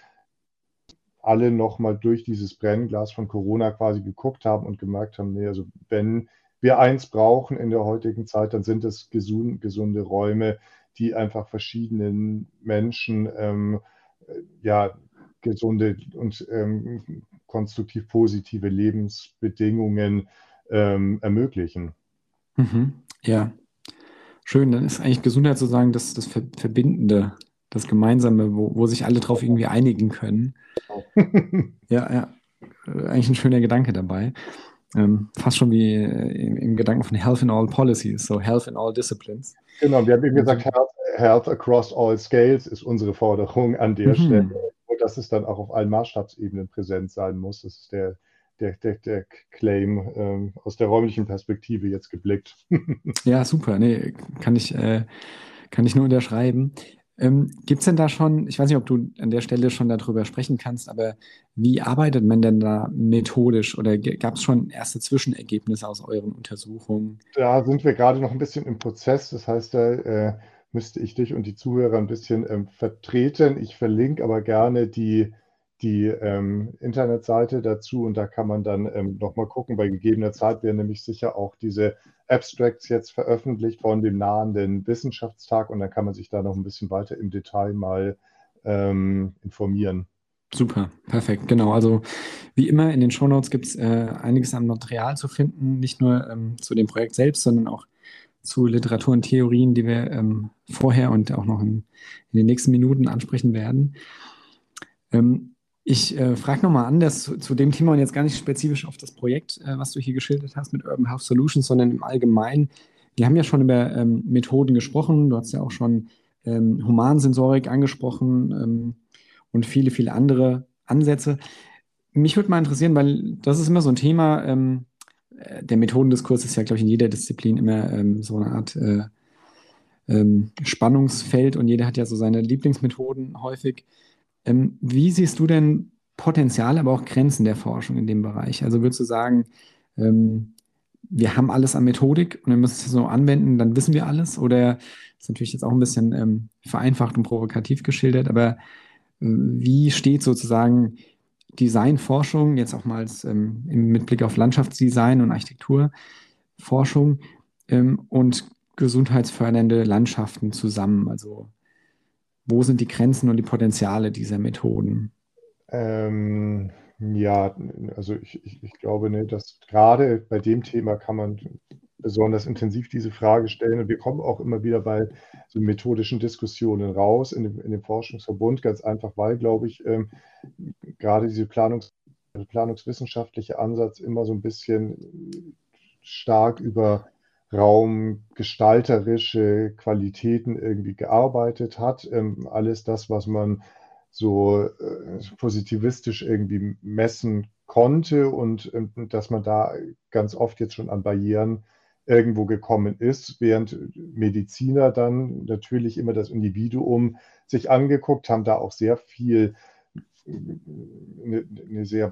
[SPEAKER 1] alle nochmal durch dieses Brennglas von Corona quasi geguckt haben und gemerkt haben, nee, also wenn wir eins brauchen in der heutigen Zeit, dann sind es gesunde, gesunde Räume, die einfach verschiedenen Menschen ähm, ja, gesunde und ähm, konstruktiv positive Lebensbedingungen ähm, ermöglichen.
[SPEAKER 2] Mhm. Ja, schön. Dann ist eigentlich Gesundheit sozusagen das, das Verbindende das Gemeinsame, wo, wo sich alle drauf irgendwie einigen können. ja, ja. Äh, eigentlich ein schöner Gedanke dabei. Ähm, fast schon wie äh, im, im, Gedanken von Health in All Policies, so Health in All Disciplines.
[SPEAKER 1] Genau, wir haben eben gesagt, Health, Health across all scales ist unsere Forderung an der mhm. Stelle. Und dass es dann auch auf allen Maßstabsebenen präsent sein muss. Das ist der, der, der, der Claim ähm, aus der räumlichen Perspektive jetzt geblickt.
[SPEAKER 2] ja, super. Nee, kann ich, äh, kann ich nur unterschreiben. Ähm, Gibt es denn da schon, ich weiß nicht, ob du an der Stelle schon darüber sprechen kannst, aber wie arbeitet man denn da methodisch oder gab es schon erste Zwischenergebnisse aus euren Untersuchungen?
[SPEAKER 1] Da sind wir gerade noch ein bisschen im Prozess. Das heißt, da äh, müsste ich dich und die Zuhörer ein bisschen ähm, vertreten. Ich verlinke aber gerne die die ähm, Internetseite dazu und da kann man dann ähm, nochmal gucken. Bei gegebener Zeit werden nämlich sicher auch diese Abstracts jetzt veröffentlicht von dem nahenden Wissenschaftstag und dann kann man sich da noch ein bisschen weiter im Detail mal ähm, informieren.
[SPEAKER 2] Super, perfekt, genau. Also wie immer in den Shownotes gibt es äh, einiges an Material zu finden, nicht nur ähm, zu dem Projekt selbst, sondern auch zu Literatur und Theorien, die wir ähm, vorher und auch noch in, in, den nächsten Minuten ansprechen werden. Ähm, ich äh, frage nochmal anders zu, zu, dem Thema und jetzt gar nicht spezifisch auf das Projekt, äh, was du hier geschildert hast mit Urban Health Solutions, sondern im Allgemeinen. Wir haben ja schon über ähm, Methoden gesprochen. Du hast ja auch schon ähm, Humansensorik angesprochen ähm, und viele, viele andere Ansätze. Mich würde mal interessieren, weil das ist immer so ein Thema. Ähm, äh, der Methodendiskurs ist ja, glaube ich, in jeder Disziplin immer ähm, so eine Art äh, ähm, Spannungsfeld und jeder hat ja so seine Lieblingsmethoden häufig. Ähm, wie siehst du denn Potenziale, aber auch Grenzen der Forschung in dem Bereich? Also würdest du sagen, ähm, wir haben alles an Methodik und wir müssen es so anwenden, dann wissen wir alles? Oder ist natürlich jetzt auch ein bisschen ähm, vereinfacht und provokativ geschildert, aber äh, wie steht sozusagen Designforschung, jetzt auch mal ähm, mit Blick auf Landschaftsdesign und Architekturforschung ähm, und gesundheitsfördernde Landschaften zusammen? Also wo sind die Grenzen und die Potenziale dieser Methoden?
[SPEAKER 1] Ähm, ja, also ich, ich, ich glaube, ne, dass gerade bei dem Thema kann man besonders intensiv diese Frage stellen. Und wir kommen auch immer wieder bei so methodischen Diskussionen raus in dem, in dem Forschungsverbund, ganz einfach, weil, glaube ich, ähm, gerade diese Planungs planungswissenschaftliche Ansatz immer so ein bisschen stark über raumgestalterische Qualitäten irgendwie gearbeitet hat. Ähm, alles das, was man so äh, positivistisch irgendwie messen konnte und ähm, dass man da ganz oft jetzt schon an Barrieren irgendwo gekommen ist, während Mediziner dann natürlich immer das Individuum sich angeguckt haben, da auch sehr viel eine, eine sehr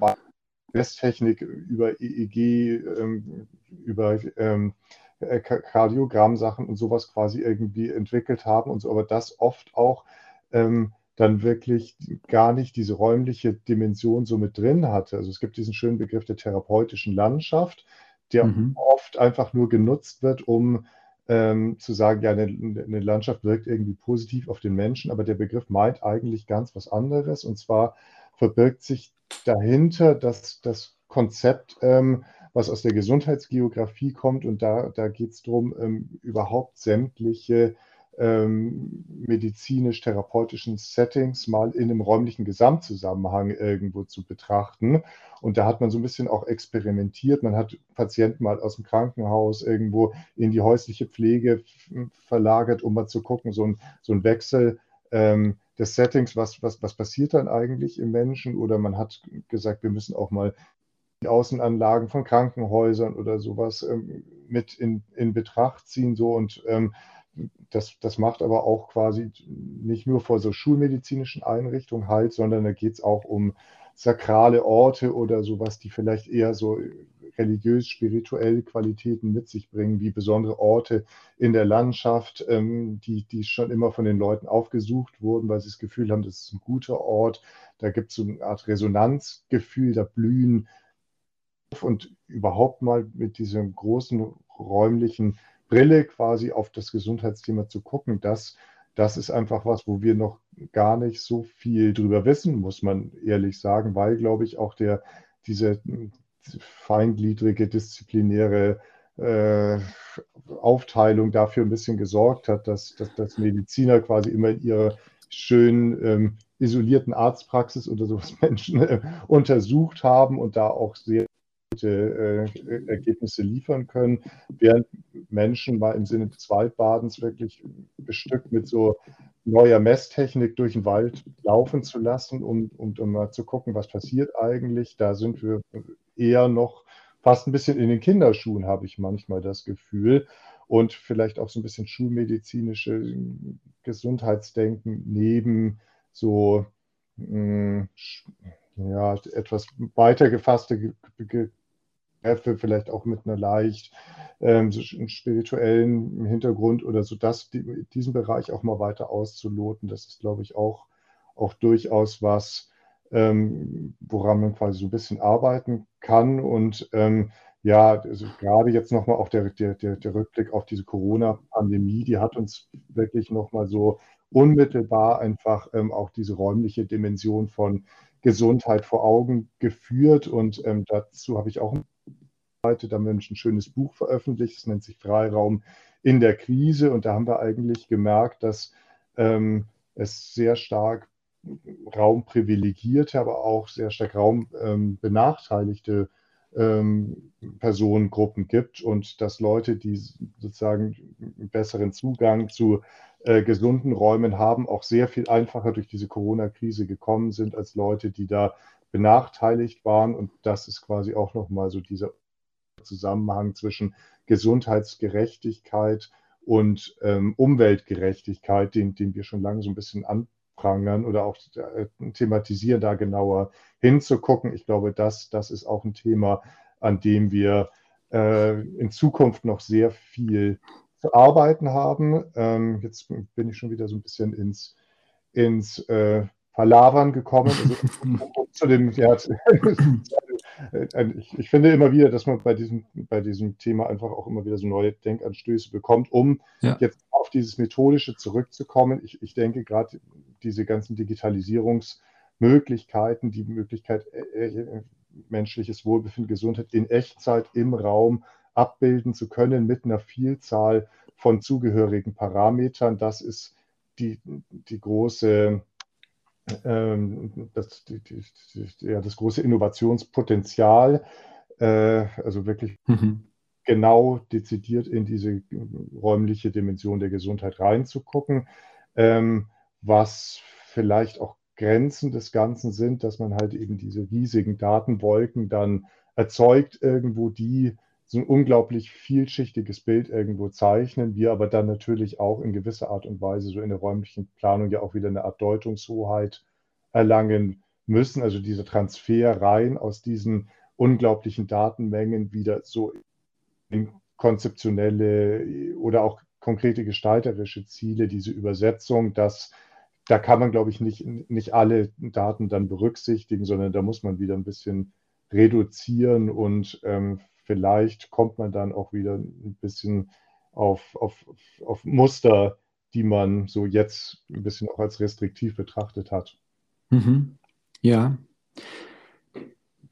[SPEAKER 1] Messtechnik über EEG, ähm, über ähm, äh, Kardiogramm-Sachen und sowas quasi irgendwie entwickelt haben und so, aber das oft auch ähm, dann wirklich gar nicht diese räumliche Dimension so mit drin hatte. Also es gibt diesen schönen Begriff der therapeutischen Landschaft, der mhm. oft einfach nur genutzt wird, um ähm, zu sagen, ja, eine, eine, Landschaft wirkt irgendwie positiv auf den Menschen, aber der Begriff meint eigentlich ganz was anderes. Und zwar verbirgt sich dahinter dass das Konzept ähm, was aus der Gesundheitsgeografie kommt. Und da, da geht es darum, ähm, überhaupt sämtliche ähm, medizinisch-therapeutischen Settings mal in einem räumlichen Gesamtzusammenhang irgendwo zu betrachten. Und da hat man so ein bisschen auch experimentiert. Man hat Patienten mal aus dem Krankenhaus irgendwo in die häusliche Pflege verlagert, um mal zu gucken, so ein, so ein Wechsel ähm, des Settings, was, was, was passiert dann eigentlich im Menschen? Oder man hat gesagt, wir müssen auch mal Außenanlagen von Krankenhäusern oder sowas ähm, mit in, in Betracht ziehen. So und ähm, das, das macht aber auch quasi nicht nur vor so schulmedizinischen Einrichtungen halt, sondern da geht es auch um sakrale Orte oder sowas, die vielleicht eher so religiös-spirituelle Qualitäten mit sich bringen, wie besondere Orte in der Landschaft, ähm, die, die schon immer von den Leuten aufgesucht wurden, weil sie das Gefühl haben, das ist ein guter Ort. Da gibt es so eine Art Resonanzgefühl, da blühen und überhaupt mal mit diesem großen räumlichen Brille quasi auf das Gesundheitsthema zu gucken, das, das ist einfach was, wo wir noch gar nicht so viel drüber wissen, muss man ehrlich sagen, weil, glaube ich, auch der, diese feingliedrige, disziplinäre äh, Aufteilung dafür ein bisschen gesorgt hat, dass, dass, dass Mediziner quasi immer in ihrer schön ähm, isolierten Arztpraxis oder sowas Menschen äh, untersucht haben und da auch sehr gute äh, Ergebnisse liefern können, während Menschen mal im Sinne des Waldbadens wirklich bestückt mit so neuer Messtechnik durch den Wald laufen zu lassen, um, um, um mal zu gucken, was passiert eigentlich. Da sind wir eher noch fast ein bisschen in den Kinderschuhen, habe ich manchmal das Gefühl. Und vielleicht auch so ein bisschen schulmedizinische Gesundheitsdenken neben so mm, ja, etwas weiter gefasste Begriffe, vielleicht auch mit einer leicht ähm, spirituellen Hintergrund oder so, das, die, diesen Bereich auch mal weiter auszuloten, das ist, glaube ich, auch, auch durchaus was, ähm, woran man quasi so ein bisschen arbeiten kann. Und ähm, ja, also gerade jetzt nochmal auch der, der, der, der Rückblick auf diese Corona-Pandemie, die hat uns wirklich nochmal so unmittelbar einfach ähm, auch diese räumliche Dimension von Gesundheit vor Augen geführt. Und ähm, dazu habe ich auch da haben wir ein schönes Buch veröffentlicht, es nennt sich Freiraum in der Krise. Und da haben wir eigentlich gemerkt, dass ähm, es sehr stark raumprivilegierte, aber auch sehr stark raumbenachteiligte ähm, ähm, Personengruppen gibt und dass Leute, die sozusagen besseren Zugang zu äh, gesunden Räumen haben, auch sehr viel einfacher durch diese Corona-Krise gekommen sind als Leute, die da benachteiligt waren. Und das ist quasi auch nochmal so dieser Zusammenhang zwischen Gesundheitsgerechtigkeit und ähm, Umweltgerechtigkeit, den, den wir schon lange so ein bisschen anprangern oder auch äh, thematisieren, da genauer hinzugucken. Ich glaube, das, das ist auch ein Thema, an dem wir äh, in Zukunft noch sehr viel zu arbeiten haben. Ähm, jetzt bin ich schon wieder so ein bisschen ins, ins äh, Palavern gekommen. Also, zu dem, ja, ich, ich, finde immer wieder, dass man bei diesem, bei diesem Thema einfach auch immer wieder so neue Denkanstöße bekommt, um ja. jetzt auf dieses Methodische zurückzukommen. Ich, ich denke gerade diese ganzen Digitalisierungsmöglichkeiten, die Möglichkeit, äh, äh, menschliches Wohlbefinden, Gesundheit in Echtzeit im Raum abbilden zu können mit einer Vielzahl von zugehörigen Parametern, das ist die, die große das, die, die, ja, das große Innovationspotenzial, äh, also wirklich mhm. genau dezidiert in diese räumliche Dimension der Gesundheit reinzugucken, ähm, was vielleicht auch Grenzen des Ganzen sind, dass man halt eben diese riesigen Datenwolken dann erzeugt irgendwo, die so ein unglaublich vielschichtiges Bild irgendwo zeichnen, wir aber dann natürlich auch in gewisser Art und Weise so in der räumlichen Planung ja auch wieder eine Art Deutungshoheit erlangen müssen. Also dieser Transfer rein aus diesen unglaublichen Datenmengen wieder so in konzeptionelle oder auch konkrete gestalterische Ziele, diese Übersetzung, dass da kann man, glaube ich, nicht, nicht alle Daten dann berücksichtigen, sondern da muss man wieder ein bisschen reduzieren und ähm, vielleicht kommt man dann auch wieder ein bisschen auf, auf, auf Muster, die man so jetzt ein bisschen auch als restriktiv betrachtet hat.
[SPEAKER 2] Mhm. Ja.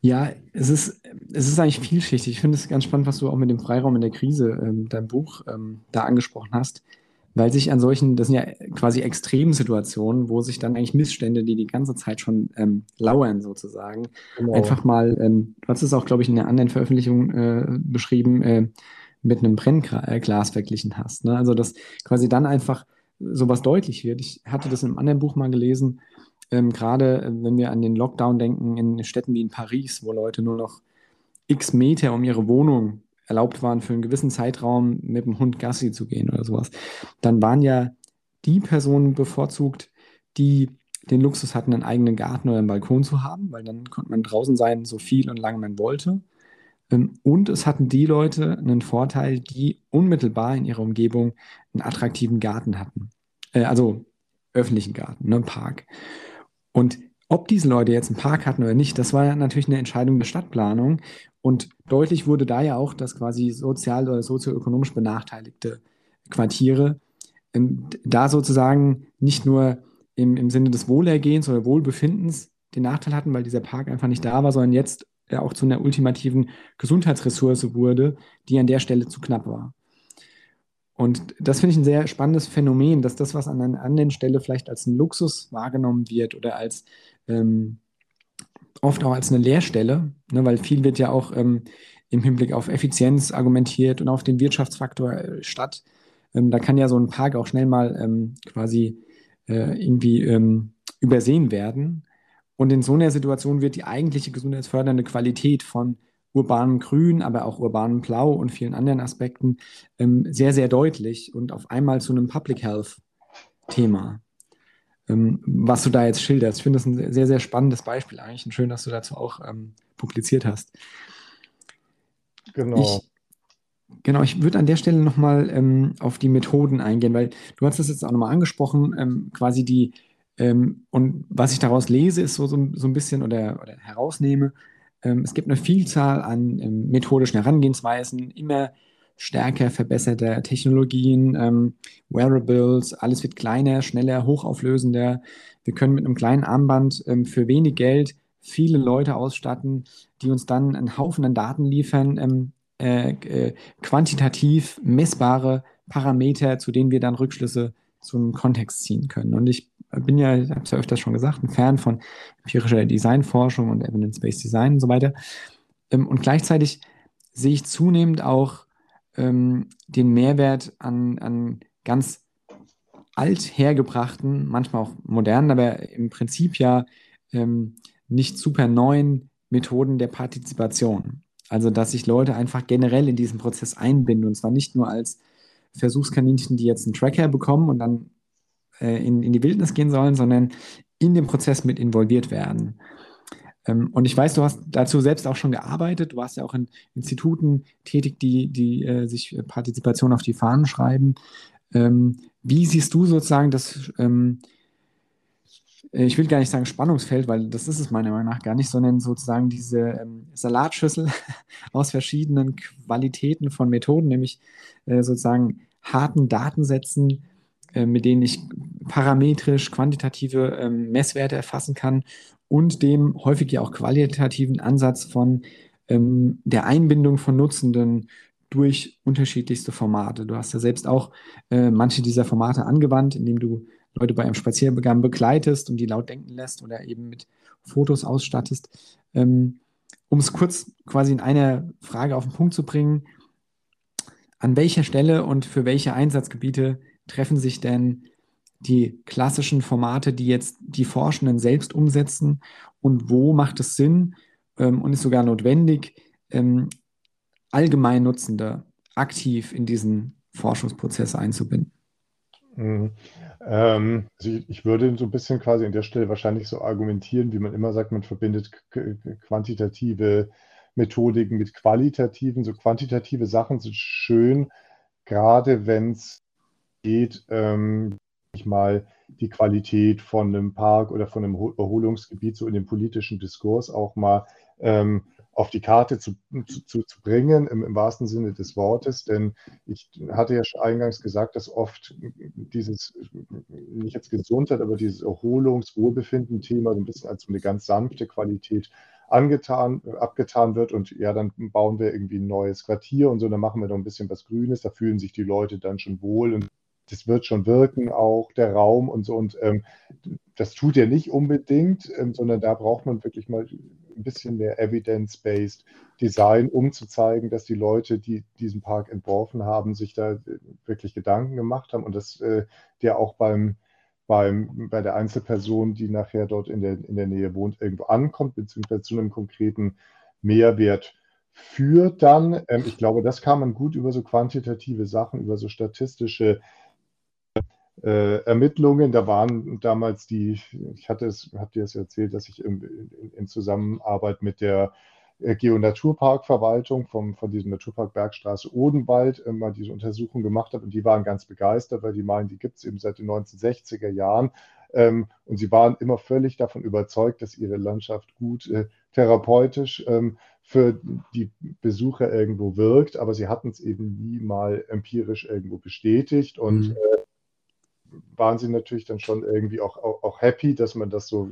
[SPEAKER 2] Ja, es ist, es ist eigentlich vielschichtig. Ich finde es ganz spannend, was du auch mit dem Freiraum in der Krise, ähm, dein Buch, ähm, da angesprochen hast, weil sich an solchen, das sind ja quasi Extremsituationen, wo sich dann eigentlich Missstände, die die ganze Zeit schon ähm, lauern sozusagen, genau. einfach mal, ähm, du hast es auch, glaube ich, in einer anderen Veröffentlichung äh, beschrieben, äh, mit einem Brennglas verglichen hast. Ne? Also, dass quasi dann einfach sowas deutlich wird. Ich hatte das in einem anderen Buch mal gelesen, ähm, gerade äh, wenn wir an den Lockdown denken in Städten wie in Paris, wo Leute nur noch x Meter um ihre Wohnung erlaubt waren, für einen gewissen Zeitraum mit dem Hund Gassi zu gehen oder sowas, dann waren ja die Personen bevorzugt, die den Luxus hatten, einen eigenen Garten oder einen Balkon zu haben, weil dann konnte man draußen sein, so viel und lange man wollte. Ähm, und es hatten die Leute einen Vorteil, die unmittelbar in ihrer Umgebung einen attraktiven Garten hatten. Äh, also öffentlichen Garten, ne, Park. Und ob diese Leute jetzt einen Park hatten oder nicht, das war natürlich eine Entscheidung der Stadtplanung. Und deutlich wurde da ja auch, dass quasi sozial oder sozioökonomisch benachteiligte Quartiere ähm, da sozusagen nicht nur im, im Sinne des Wohlergehens oder Wohlbefindens den Nachteil hatten, weil dieser Park einfach nicht da war, sondern jetzt ja auch zu einer ultimativen Gesundheitsressource wurde, die an der Stelle zu knapp war. und das finde ich ein sehr spannendes Phänomen, dass das, was an einer anderen Stelle vielleicht als ein Luxus wahrgenommen wird oder als ähm, oft auch als eine Leerstelle, ne, weil viel wird ja auch ähm, im Hinblick auf Effizienz argumentiert und auf den Wirtschaftsfaktor äh, statt. Ähm, da kann ja so ein Park auch schnell mal ähm, quasi äh, irgendwie ähm, übersehen werden. Und in so einer Situation wird die eigentliche gesundheitsfördernde Qualität von urbanem Grün, aber auch urbanem Blau und vielen anderen Aspekten ähm, sehr, sehr deutlich und auf einmal zu einem Public Health Thema, was du da jetzt schilderst. Ich finde das ein sehr, sehr spannendes Beispiel eigentlich und schön, dass du dazu auch ähm, publiziert hast.
[SPEAKER 1] Genau.
[SPEAKER 2] Ich, genau, ich würde an der Stelle nochmal ähm, auf die Methoden eingehen, weil du hast das jetzt auch nochmal angesprochen, ähm, quasi die, ähm, und was ich daraus lese, ist so, so, so ein bisschen oder, oder herausnehme, ähm, es gibt eine Vielzahl an ähm, methodischen Herangehensweisen, immer stärker verbesserte Technologien, ähm, Wearables, alles wird kleiner, schneller, hochauflösender. Wir können mit einem kleinen Armband für wenig Geld viele Leute ausstatten, die uns dann einen Haufen an Daten liefern, äh, äh, quantitativ messbare Parameter, zu denen wir dann Rückschlüsse zum Kontext ziehen können. Und ich bin ja, ich habe es ja öfters schon gesagt, ein Fan von empirischer Designforschung und Evidence-Based Design und so weiter. Ähm, und gleichzeitig sehe ich zunehmend auch ähm, den Mehrwert an, an ganz alt hergebrachten, manchmal auch modernen, aber im Prinzip ja ähm, nicht super neuen Methoden der Partizipation. Also, dass sich Leute einfach generell in diesen Prozess einbinden und zwar nicht nur als Versuchskaninchen, die jetzt einen Tracker bekommen und dann äh, in, in die Wildnis gehen sollen, sondern in den Prozess mit involviert werden. Ähm, und ich weiß, du hast dazu selbst auch schon gearbeitet. Du warst ja auch in Instituten tätig, die, die äh, sich Partizipation auf die Fahnen schreiben. Ähm, wie siehst du sozusagen das, ähm, ich will gar nicht sagen Spannungsfeld, weil das ist es meiner Meinung nach gar nicht, sondern sozusagen diese ähm, Salatschüssel aus verschiedenen Qualitäten von Methoden, nämlich äh, sozusagen harten Datensätzen, äh, mit denen ich parametrisch quantitative ähm, Messwerte erfassen kann und dem häufig ja auch qualitativen Ansatz von ähm, der Einbindung von Nutzenden durch unterschiedlichste Formate. Du hast ja selbst auch äh, manche dieser Formate angewandt, indem du Leute bei einem Spaziergang begleitest und die laut denken lässt oder eben mit Fotos ausstattest. Ähm, um es kurz quasi in einer Frage auf den Punkt zu bringen, an welcher Stelle und für welche Einsatzgebiete treffen sich denn die klassischen Formate, die jetzt die Forschenden selbst umsetzen und wo macht es Sinn ähm, und ist sogar notwendig, ähm, allgemein Nutzende aktiv in diesen Forschungsprozess einzubinden?
[SPEAKER 1] Mhm. Ähm, also ich, ich, würde so ein bisschen quasi an der Stelle wahrscheinlich so argumentieren, wie man immer sagt, man verbindet quantitative Methodiken mit qualitativen. So quantitative Sachen sind schön, gerade wenn es geht, ähm, ich mal die Qualität von einem Park oder von einem Erholungsgebiet so in den politischen Diskurs auch mal ähm, auf die Karte zu, zu, zu bringen, im, im, wahrsten Sinne des Wortes. Denn ich hatte ja schon eingangs gesagt, dass oft dieses, nicht jetzt Gesundheit, aber dieses Erholungs-Wohlbefinden-Thema so ein bisschen als eine ganz sanfte Qualität angetan, abgetan wird und ja, dann bauen wir irgendwie ein neues Quartier und so, dann machen wir noch ein bisschen was Grünes, da fühlen sich die Leute dann schon wohl und das wird schon wirken, auch der Raum und so. Und ähm, das tut er nicht unbedingt, ähm, sondern da braucht man wirklich mal ein bisschen mehr Evidence-Based Design, um zu zeigen, dass die Leute, die diesen Park entworfen haben, sich da äh, wirklich Gedanken gemacht haben und dass äh, der auch beim, beim, bei der Einzelperson, die nachher dort in der, in der Nähe wohnt, irgendwo ankommt, beziehungsweise zu einem konkreten Mehrwert führt dann. Ähm, ich glaube, das kann man gut über so quantitative Sachen, über so statistische äh, Ermittlungen. Da waren damals die, ich hatte es, habt ihr es erzählt, dass ich in, in, in Zusammenarbeit mit der äh, Geonaturparkverwaltung vom, von diesem Naturpark Bergstraße Odenwald mal diese Untersuchung gemacht habe und die waren ganz begeistert, weil die meinen, die gibt es eben seit den 1960er Jahren ähm, und sie waren immer völlig davon überzeugt, dass ihre Landschaft gut äh, therapeutisch ähm, für die Besucher irgendwo wirkt, aber sie hatten es eben nie mal empirisch irgendwo bestätigt und mhm. äh, waren sie natürlich dann schon irgendwie auch, auch, auch happy, dass man das so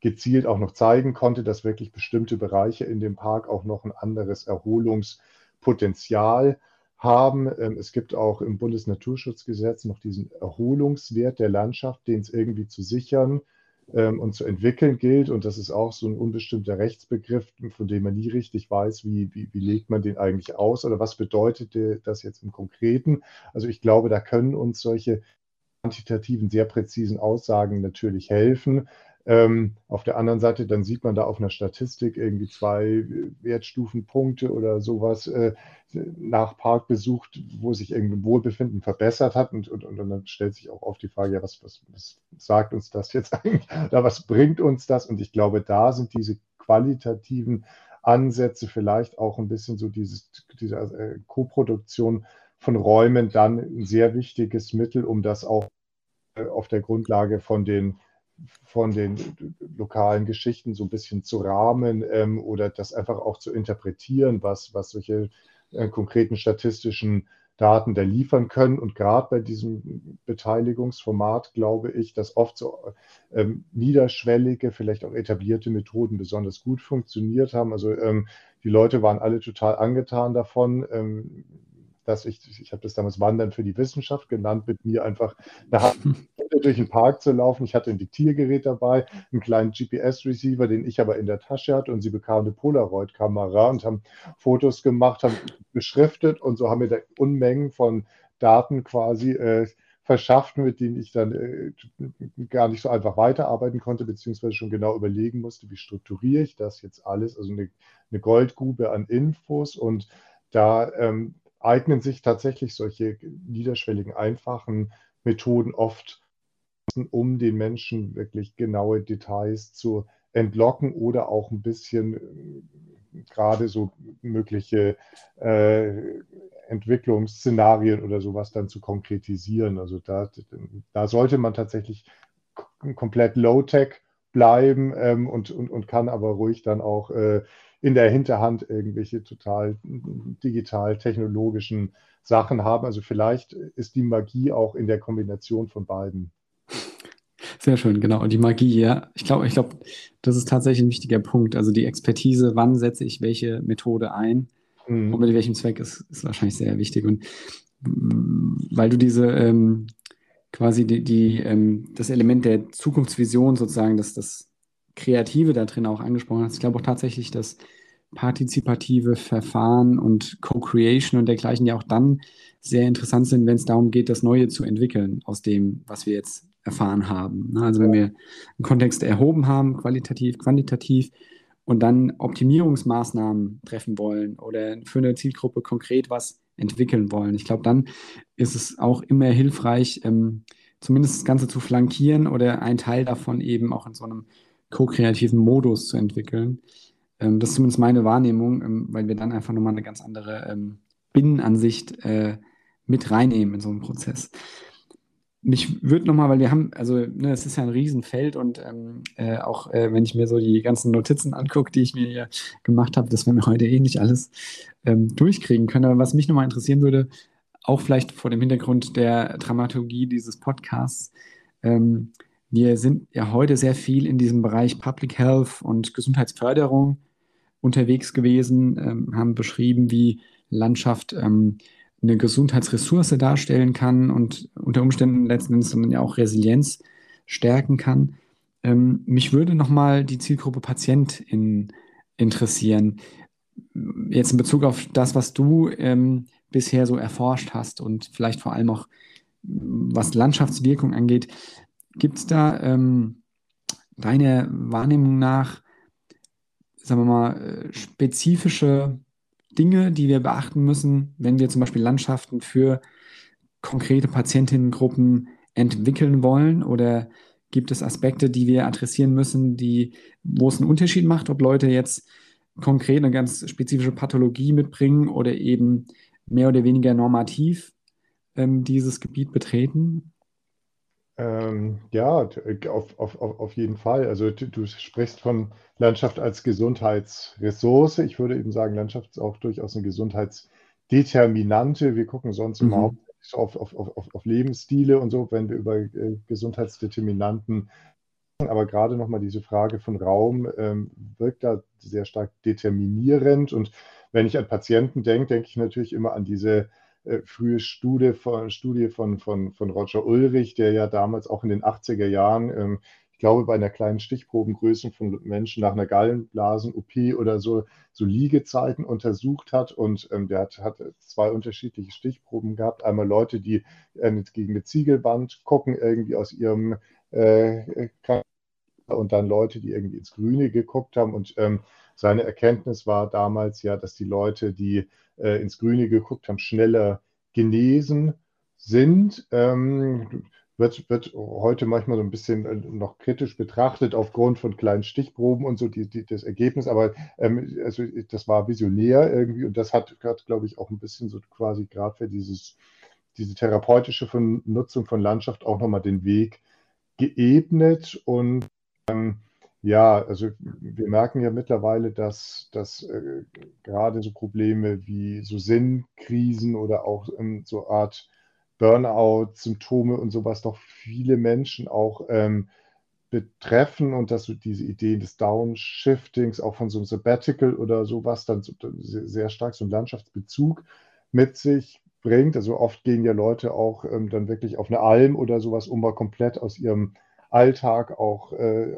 [SPEAKER 1] gezielt auch noch zeigen konnte, dass wirklich bestimmte Bereiche in dem Park auch noch ein anderes Erholungspotenzial haben. Ähm, es gibt auch im Bundesnaturschutzgesetz noch diesen Erholungswert der Landschaft, den es irgendwie zu sichern ähm, und zu entwickeln gilt. Und das ist auch so ein unbestimmter Rechtsbegriff, von dem man nie richtig weiß, wie, wie, wie legt man den eigentlich aus oder was bedeutet das jetzt im Konkreten. Also ich glaube, da können uns solche quantitativen, sehr präzisen Aussagen natürlich helfen. Ähm, auf der anderen Seite, dann sieht man da auf einer Statistik irgendwie zwei Wertstufenpunkte oder sowas äh, nach Parkbesuch, wo sich irgendwie Wohlbefinden verbessert hat. Und, und, und dann stellt sich auch oft die Frage, ja, was, was, was sagt uns das jetzt eigentlich? Oder was bringt uns das? Und ich glaube, da sind diese qualitativen Ansätze vielleicht auch ein bisschen so dieses, diese äh, Koproduktion von Räumen dann ein sehr wichtiges Mittel, um das auch äh, auf der Grundlage von den von den lokalen Geschichten so ein bisschen zu rahmen ähm, oder das einfach auch zu interpretieren, was, was solche äh, konkreten statistischen Daten da liefern können. Und gerade bei diesem Beteiligungsformat glaube ich, dass oft so ähm, niederschwellige, vielleicht auch etablierte Methoden besonders gut funktioniert haben. Also ähm, die Leute waren alle total angetan davon. Ähm, dass ich, ich habe das damals Wandern für die Wissenschaft genannt, mit mir einfach eine durch den Park zu laufen. Ich hatte ein Diktiergerät dabei, einen kleinen GPS-Receiver, den ich aber in der Tasche hatte und sie bekamen eine Polaroid-Kamera und haben Fotos gemacht, haben beschriftet und so haben wir da Unmengen von Daten quasi äh, verschafft, mit denen ich dann äh, gar nicht so einfach weiterarbeiten konnte, beziehungsweise schon genau überlegen musste, wie strukturiere ich das jetzt alles. Also eine, eine Goldgrube an Infos und da ähm, eignen sich tatsächlich solche niederschwelligen, einfachen Methoden oft, um den Menschen wirklich genaue Details zu entlocken oder auch ein bisschen äh, gerade so mögliche äh, Entwicklungsszenarien oder sowas dann zu konkretisieren. Also da, da sollte man tatsächlich komplett Low-Tech bleiben ähm, und, und, und kann aber ruhig dann auch äh, in der Hinterhand irgendwelche total digital-technologischen Sachen haben. Also vielleicht ist die Magie auch in der Kombination von beiden.
[SPEAKER 2] Sehr schön, genau. Und die Magie, ja. Ich glaube, ich glaube, das ist tatsächlich ein wichtiger Punkt. Also die Expertise, wann setze ich welche Methode ein mhm. und mit welchem Zweck ist, ist wahrscheinlich sehr wichtig. Und weil du diese ähm, quasi die, die ähm, das Element der Zukunftsvision sozusagen, dass das Kreative da drin auch angesprochen hast. Ich glaube auch tatsächlich, dass partizipative Verfahren und Co-Creation und dergleichen ja auch dann sehr interessant sind, wenn es darum geht, das Neue zu entwickeln aus dem, was wir jetzt erfahren haben. Ne? Also wenn wir einen Kontext erhoben haben, qualitativ, quantitativ, und dann Optimierungsmaßnahmen treffen wollen oder für eine Zielgruppe konkret was entwickeln wollen. Ich glaube, dann ist es auch immer hilfreich, ähm, zumindest das Ganze zu flankieren oder ein Teil davon eben auch in so einem ko-kreativen Modus zu entwickeln. Ähm, das ist zumindest meine Wahrnehmung, ähm, weil wir dann einfach nochmal eine ganz andere ähm, Binnenansicht äh, mit reinnehmen in so einen Prozess. Mich würde nochmal, weil wir haben, also ne, es ist ja ein Riesenfeld und ähm, äh, auch äh, wenn ich mir so die ganzen Notizen angucke, die ich mir hier gemacht habe, das werden wir heute eh nicht alles ähm, durchkriegen können. Aber was mich nochmal interessieren würde, auch vielleicht vor dem Hintergrund der Dramaturgie dieses Podcasts, ähm, wir sind ja heute sehr viel in diesem Bereich Public Health und Gesundheitsförderung unterwegs gewesen, ähm, haben beschrieben, wie Landschaft ähm, eine Gesundheitsressource darstellen kann und unter Umständen letzten Endes dann ja auch Resilienz stärken kann. Ähm, mich würde nochmal die Zielgruppe Patient in, interessieren. Jetzt in Bezug auf das, was du ähm, bisher so erforscht hast und vielleicht vor allem auch was Landschaftswirkung angeht. Gibt es da ähm, deiner Wahrnehmung nach, sagen wir mal, äh, spezifische Dinge, die wir beachten müssen, wenn wir zum Beispiel Landschaften für konkrete Patientinnengruppen entwickeln wollen? Oder gibt es Aspekte, die wir adressieren müssen, die, wo es einen Unterschied macht, ob Leute jetzt konkret eine ganz spezifische Pathologie mitbringen oder eben mehr oder weniger normativ ähm, dieses Gebiet betreten?
[SPEAKER 1] Ähm, ja, äh, auf, auf, auf jeden Fall. Also du, du sprichst von Landschaft als Gesundheitsressource. Ich würde eben sagen, Landschaft ist auch durchaus eine Gesundheitsdeterminante. Wir gucken sonst mhm. immer so auf, auf, auf, auf Lebensstile und so, wenn wir über äh, Gesundheitsdeterminanten aber gerade nochmal diese Frage von Raum ähm, wirkt da sehr stark determinierend. Und wenn ich an Patienten denke, denke ich natürlich immer an diese frühe Studie von, Studie von, von, von Roger Ulrich, der ja damals auch in den 80er Jahren, ähm, ich glaube, bei einer kleinen Stichprobengröße von Menschen nach einer Gallenblasen-OP oder so, so Liegezeiten untersucht hat. Und ähm, der hat, hat zwei unterschiedliche Stichproben gehabt. Einmal Leute, die äh, gegen eine Ziegelwand gucken, irgendwie aus ihrem äh, und dann Leute, die irgendwie ins Grüne geguckt haben. Und ähm, seine Erkenntnis war damals ja, dass die Leute, die äh, ins Grüne geguckt haben, schneller genesen sind. Ähm, wird, wird heute manchmal so ein bisschen äh, noch kritisch betrachtet aufgrund von kleinen Stichproben und so die, die, das Ergebnis, aber ähm, also das war visionär irgendwie und das hat, hat glaube ich, auch ein bisschen so quasi gerade für dieses, diese therapeutische von Nutzung von Landschaft auch nochmal den Weg geebnet und ähm, ja, also wir merken ja mittlerweile, dass, dass äh, gerade so Probleme wie so Sinnkrisen oder auch ähm, so Art Burnout-Symptome und sowas doch viele Menschen auch ähm, betreffen und dass so diese Idee des Downshiftings, auch von so einem Sabbatical oder sowas, dann so, sehr stark so einen Landschaftsbezug mit sich bringt. Also oft gehen ja Leute auch ähm, dann wirklich auf eine Alm oder sowas, um mal komplett aus ihrem Alltag auch äh,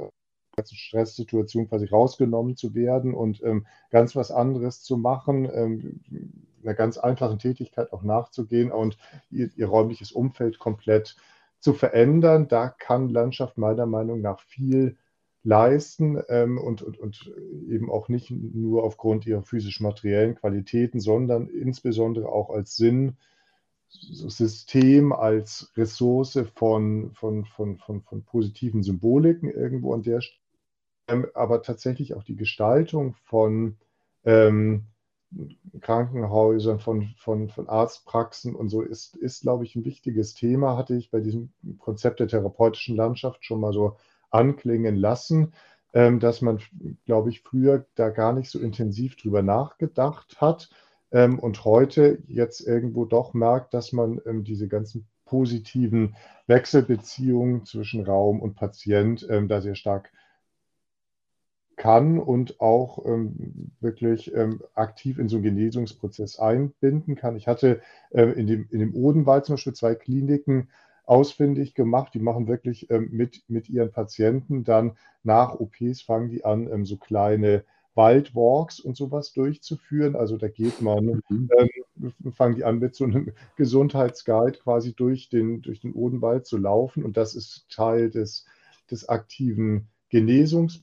[SPEAKER 1] Stresssituation quasi rausgenommen zu werden und ähm, ganz was anderes zu machen, ähm, einer ganz einfachen Tätigkeit auch nachzugehen und ihr, ihr, räumliches Umfeld komplett zu verändern. Da kann Landschaft meiner Meinung nach viel leisten ähm, und, und, und eben auch nicht nur aufgrund ihrer physisch-materiellen Qualitäten, sondern insbesondere auch als Sinn System als Ressource von, von, von, von, von positiven Symboliken irgendwo an der Stelle, ähm, aber tatsächlich auch die Gestaltung von ähm, Krankenhäusern, von, von, von Arztpraxen und so ist, ist, glaube ich, ein wichtiges Thema, hatte ich bei diesem Konzept der therapeutischen Landschaft schon mal so anklingen lassen, ähm, dass man, glaube ich, früher da gar nicht so intensiv drüber nachgedacht hat ähm, und heute jetzt irgendwo doch merkt, dass man ähm, diese ganzen positiven Wechselbeziehungen zwischen Raum und Patient ähm, da sehr stark kann und auch ähm, wirklich ähm, aktiv in so einen Genesungsprozess einbinden kann. Ich hatte äh, in, dem, in dem Odenwald zum Beispiel zwei Kliniken ausfindig gemacht. Die machen wirklich ähm, mit, mit ihren Patienten dann nach OPs, fangen die an, so kleine Waldwalks und sowas durchzuführen. Also da geht man, mhm. ähm, fangen die an mit so einem Gesundheitsguide quasi durch den, durch den Odenwald zu laufen und das ist Teil des, des aktiven Genesungs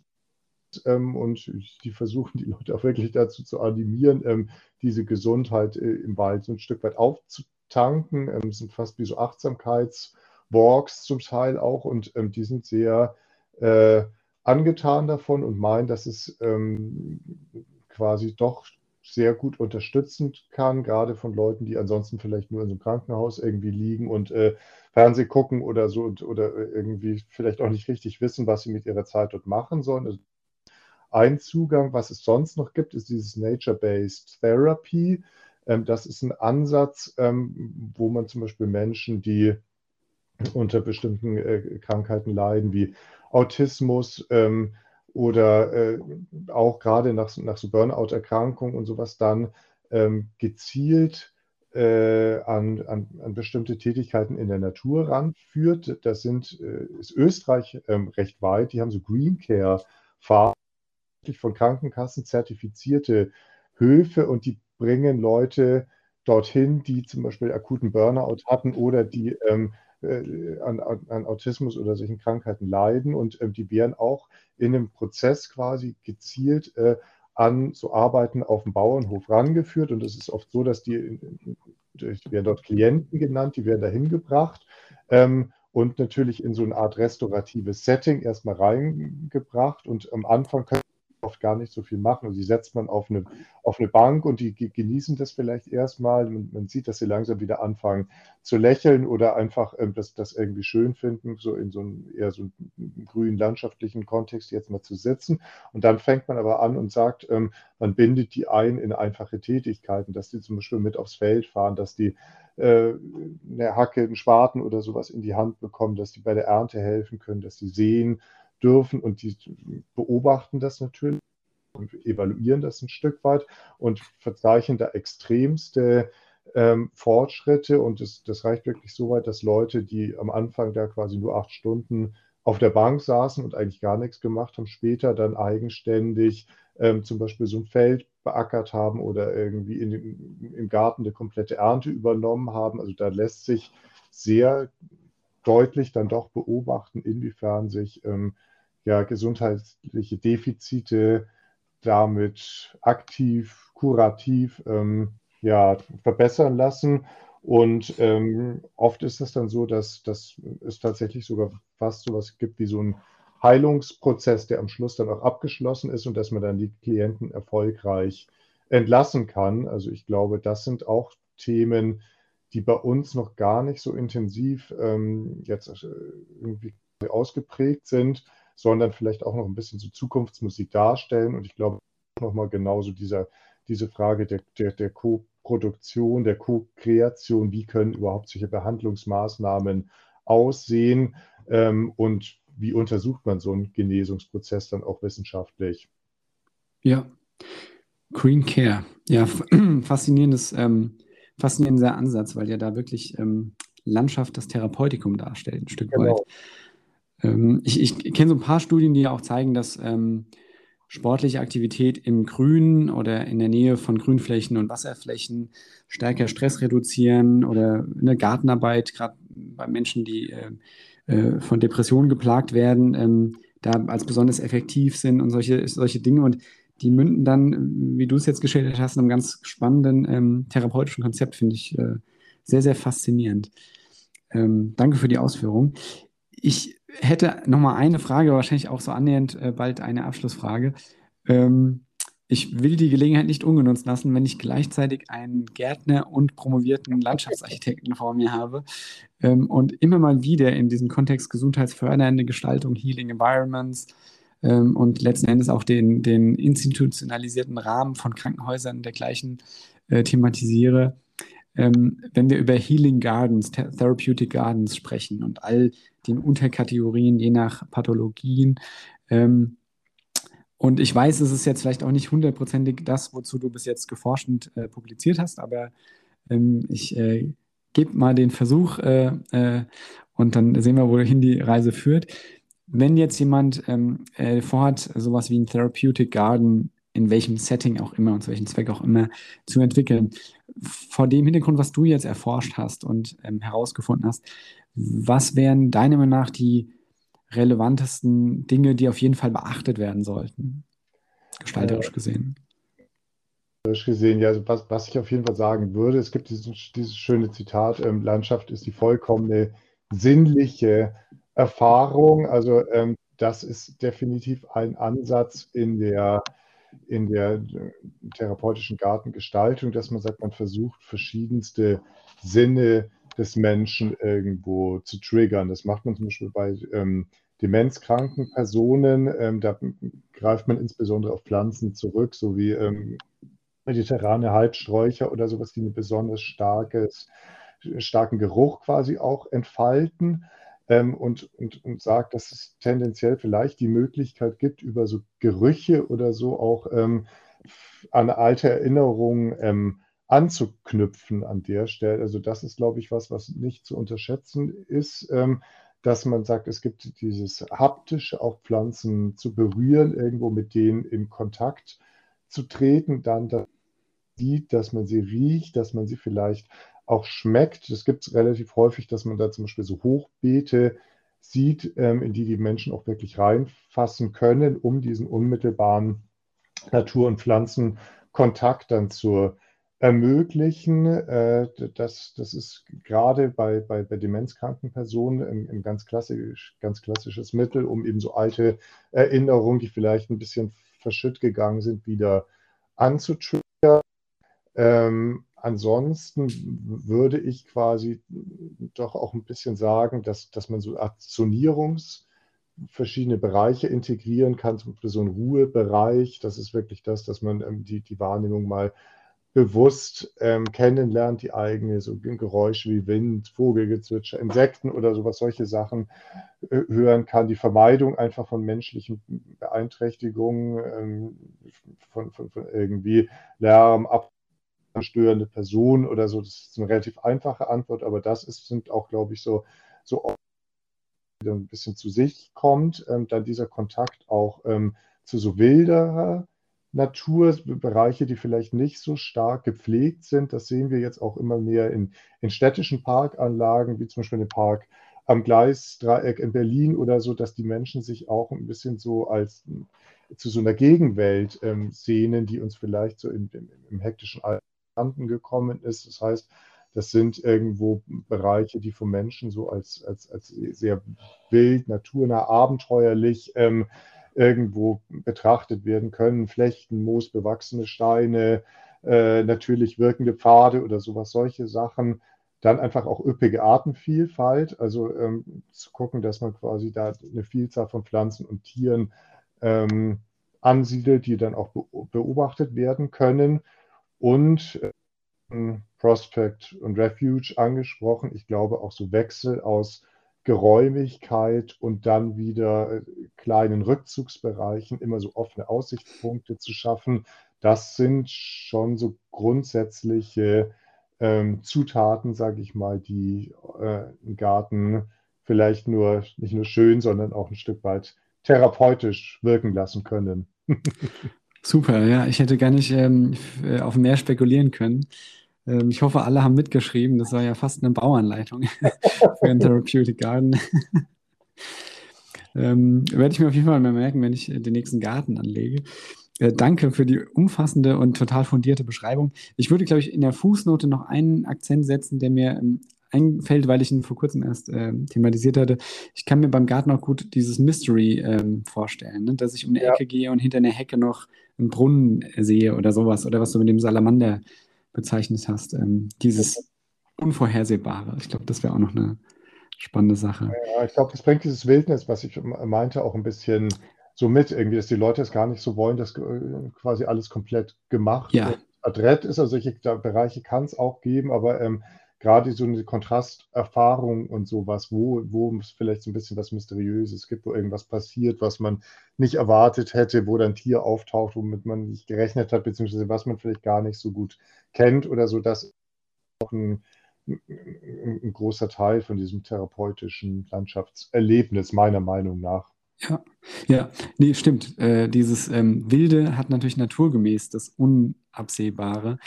[SPEAKER 1] ähm, und die versuchen die Leute auch wirklich dazu zu animieren, ähm, diese Gesundheit äh, im Wald so ein Stück weit aufzutanken. Ähm, sind fast wie so Achtsamkeitswalks zum Teil auch und die sind sehr äh, angetan davon und meinen, dass es ähm, quasi doch sehr gut unterstützend kann, gerade von Leuten, die ansonsten vielleicht nur in so einem Krankenhaus irgendwie liegen und äh, Fernseh gucken oder so und, oder irgendwie vielleicht auch nicht richtig wissen, was sie mit ihrer Zeit dort machen sollen. Also ein Zugang, was es sonst noch gibt, ist dieses Nature-Based Therapy. Ähm, das ist ein Ansatz, ähm, wo man zum Beispiel Menschen, die unter bestimmten äh, Krankheiten leiden, wie Autismus ähm, oder äh, auch gerade nach, nach so Burnout-Erkrankungen und sowas dann ähm, gezielt äh, an, an, an, bestimmte Tätigkeiten in der Natur ranführt. Das sind, äh, ist Österreich ähm, recht weit. Die haben so Green Care-Fahrten von Krankenkassen zertifizierte Höfe und die bringen Leute dorthin, die zum Beispiel akuten Burnout hatten oder die ähm, äh, an, an, Autismus oder solchen Krankheiten leiden und äh, die werden auch in einem Prozess quasi gezielt äh, an so Arbeiten auf dem Bauernhof rangeführt. Und es ist oft so, dass die, die werden dort Klienten genannt, die werden dahin gebracht ähm, und natürlich in so eine Art restauratives Setting erstmal reingebracht. Und am Anfang können oft gar nicht so viel machen. Also die setzt man auf eine, auf eine Bank und die genießen das vielleicht erstmal. Man, man sieht, dass sie langsam wieder anfangen zu lächeln oder einfach ähm, das, das irgendwie schön finden, so in so einem eher so einem grünen landschaftlichen Kontext jetzt mal zu sitzen. Und dann fängt man aber an und sagt, ähm, man bindet die ein in einfache Tätigkeiten, dass die zum Beispiel mit aufs Feld fahren, dass die äh, eine Hacke, einen Spaten oder sowas in die Hand bekommen, dass die bei der Ernte helfen können, dass die sehen, dürfen und die beobachten das natürlich und evaluieren das ein Stück weit und verzeichnen da extremste ähm, Fortschritte und das, das reicht wirklich so weit, dass Leute, die am Anfang da quasi nur acht Stunden auf der Bank saßen und eigentlich gar nichts gemacht haben, später dann eigenständig ähm, zum Beispiel so ein Feld beackert haben oder irgendwie in, im Garten eine komplette Ernte übernommen haben. Also da lässt sich sehr deutlich dann doch beobachten, inwiefern sich ähm, ja, gesundheitliche Defizite damit aktiv, kurativ ähm, ja, verbessern lassen. Und ähm, oft ist es dann so, dass, dass es tatsächlich sogar fast so etwas gibt wie so ein Heilungsprozess, der am Schluss dann auch abgeschlossen ist und dass man dann die Klienten erfolgreich entlassen kann. Also ich glaube, das sind auch Themen, die bei uns noch gar nicht so intensiv ähm, jetzt äh, irgendwie ausgeprägt sind, sondern vielleicht auch noch ein bisschen so Zukunftsmusik darstellen. Und ich glaube nochmal genauso dieser, diese Frage der, der, der Co-Produktion, der Co-Kreation, wie können überhaupt solche Behandlungsmaßnahmen aussehen ähm, und wie untersucht man so einen Genesungsprozess dann auch wissenschaftlich?
[SPEAKER 2] Ja, Green Care. Ja, faszinierendes, ähm, faszinierender Ansatz, weil ja da wirklich ähm, Landschaft das Therapeutikum darstellt, ein Stück genau. weit. Ähm, ich, ich kenne so ein paar Studien, die ja auch zeigen, dass ähm, sportliche Aktivität im Grün oder in der Nähe von Grünflächen und Wasserflächen stärker Stress reduzieren oder eine Gartenarbeit, gerade bei Menschen, die äh, äh, von Depressionen geplagt werden, ähm, da als besonders effektiv sind und solche, solche Dinge. Und die münden dann, wie du es jetzt geschildert hast, in einem ganz spannenden ähm, therapeutischen Konzept, finde ich äh, sehr, sehr faszinierend. Ähm, danke für die Ausführung. Ich hätte noch mal eine Frage, wahrscheinlich auch so annähernd äh, bald eine Abschlussfrage. Ähm, ich will die Gelegenheit nicht ungenutzt lassen, wenn ich gleichzeitig einen Gärtner und promovierten Landschaftsarchitekten vor mir habe ähm, und immer mal wieder in diesem Kontext gesundheitsfördernde Gestaltung, Healing Environments ähm, und letzten Endes auch den, den institutionalisierten Rahmen von Krankenhäusern und dergleichen äh, thematisiere. Ähm, wenn wir über Healing Gardens, Therapeutic Gardens sprechen und all den Unterkategorien je nach Pathologien, ähm, und ich weiß, es ist jetzt vielleicht auch nicht hundertprozentig das, wozu du bis jetzt geforscht und äh, publiziert hast, aber ähm, ich äh, gebe mal den Versuch äh, äh, und dann sehen wir, wohin die Reise führt. Wenn jetzt jemand ähm, äh, vorhat, sowas wie ein Therapeutic Garden, in welchem Setting auch immer und zu welchem Zweck auch immer, zu entwickeln, vor dem Hintergrund, was du jetzt erforscht hast und ähm, herausgefunden hast, was wären deiner Meinung nach die relevantesten Dinge, die auf jeden Fall beachtet werden sollten, gestalterisch gesehen?
[SPEAKER 1] gesehen, ja, also was, was ich auf jeden Fall sagen würde, es gibt dieses, dieses schöne Zitat, ähm, Landschaft ist die vollkommene sinnliche Erfahrung. Also ähm, das ist definitiv ein Ansatz in der, in der äh, therapeutischen Gartengestaltung, dass man sagt, man versucht verschiedenste Sinne des Menschen irgendwo zu triggern. Das macht man zum Beispiel bei ähm, demenzkranken Personen. Ähm, da greift man insbesondere auf Pflanzen zurück, so wie ähm, mediterrane Halbsträucher oder sowas, die einen besonders starkes, starken Geruch quasi auch entfalten. Ähm, und, und, und sagt, dass es tendenziell vielleicht die Möglichkeit gibt, über so Gerüche oder so auch ähm, an alte Erinnerungen ähm, anzuknüpfen an der Stelle. Also das ist, glaube ich, was, was nicht zu unterschätzen ist, ähm, dass man sagt, es gibt dieses haptische, auch Pflanzen zu berühren, irgendwo mit denen in Kontakt zu treten, dann sieht, dass man sie riecht, dass man sie vielleicht auch schmeckt. Das gibt es relativ häufig, dass man da zum Beispiel so Hochbeete sieht, ähm, in die die Menschen auch wirklich reinfassen können, um diesen unmittelbaren Natur- und Pflanzenkontakt dann zu ermöglichen. Äh, das, das ist gerade bei, bei, bei demenzkranken Personen ein, ein ganz, klassisch, ganz klassisches Mittel, um eben so alte Erinnerungen, die vielleicht ein bisschen verschütt gegangen sind, wieder anzutriggern. Ähm, ansonsten würde ich quasi doch auch ein bisschen sagen, dass, dass man so Aktionierungs- verschiedene Bereiche integrieren kann, zum Beispiel so ein Ruhebereich, das ist wirklich das, dass man ähm, die, die Wahrnehmung mal bewusst ähm, kennenlernt, die eigene, so Geräusche wie Wind, Vogelgezwitscher, Insekten oder sowas, solche Sachen äh, hören kann. Die Vermeidung einfach von menschlichen Beeinträchtigungen, ähm, von, von, von, irgendwie Lärm, Ab störende Person oder so. Das ist eine relativ einfache Antwort, aber das ist, sind auch, glaube ich, so, so ein bisschen zu sich kommt, ähm, dann dieser Kontakt auch ähm, zu so wilderer Natur, Bereiche, die vielleicht nicht so stark gepflegt sind. Das sehen wir jetzt auch immer mehr in, in städtischen Parkanlagen, wie zum Beispiel den Park am Gleisdreieck in Berlin oder so, dass die Menschen sich auch ein bisschen so als zu so einer Gegenwelt ähm, sehnen, die uns vielleicht so in, im, im hektischen Alten gekommen ist. Das heißt, das sind irgendwo Bereiche, die vom Menschen so als, als, als sehr wild, naturnah, abenteuerlich ähm, irgendwo betrachtet werden können. Flechten, moosbewachsene Steine, äh, natürlich wirkende Pfade oder sowas, solche Sachen. Dann einfach auch üppige Artenvielfalt, also ähm, zu gucken, dass man quasi da eine Vielzahl von Pflanzen und Tieren ähm, ansiedelt, die dann auch beobachtet werden können. Und äh, Prospect und Refuge angesprochen. Ich glaube auch so Wechsel aus Geräumigkeit und dann wieder äh, kleinen Rückzugsbereichen, immer so offene Aussichtspunkte zu schaffen. Das sind schon so grundsätzliche ähm, Zutaten, sage ich mal, die äh, einen Garten vielleicht nur nicht nur schön, sondern auch ein Stück weit therapeutisch wirken lassen können.
[SPEAKER 2] Super, ja, ich hätte gar nicht ähm, äh, auf mehr spekulieren können. Ähm, ich hoffe, alle haben mitgeschrieben. Das war ja fast eine Bauanleitung für einen Therapeutic Garden. ähm, werde ich mir auf jeden Fall mal merken, wenn ich den nächsten Garten anlege. Äh, danke für die umfassende und total fundierte Beschreibung. Ich würde, glaube ich, in der Fußnote noch einen Akzent setzen, der mir ähm, einfällt, weil ich ihn vor kurzem erst äh, thematisiert hatte. Ich kann mir beim Garten auch gut dieses Mystery ähm, vorstellen, ne? dass ich um eine ja. Ecke gehe und hinter einer Hecke noch einen Brunnen sehe oder sowas oder was du mit dem Salamander bezeichnet hast. Ähm, dieses Unvorhersehbare. Ich glaube, das wäre auch noch eine spannende Sache.
[SPEAKER 1] Ja, ich glaube, das bringt dieses Wildnis, was ich meinte, auch ein bisschen so mit, irgendwie, dass die Leute es gar nicht so wollen, dass äh, quasi alles komplett gemacht
[SPEAKER 2] ja.
[SPEAKER 1] adrett ist. Also solche Bereiche kann es auch geben, aber ähm, gerade so eine Kontrasterfahrung und sowas, wo, wo es vielleicht so ein bisschen was Mysteriöses gibt, wo irgendwas passiert, was man nicht erwartet hätte, wo dann ein Tier auftaucht, womit man nicht gerechnet hat, beziehungsweise was man vielleicht gar nicht so gut kennt oder so, das ist auch ein, ein, großer Teil von diesem therapeutischen Landschaftserlebnis, meiner Meinung nach.
[SPEAKER 2] Ja, ja, nee, stimmt. Äh, dieses ähm, Wilde hat natürlich naturgemäß das Unabsehbare.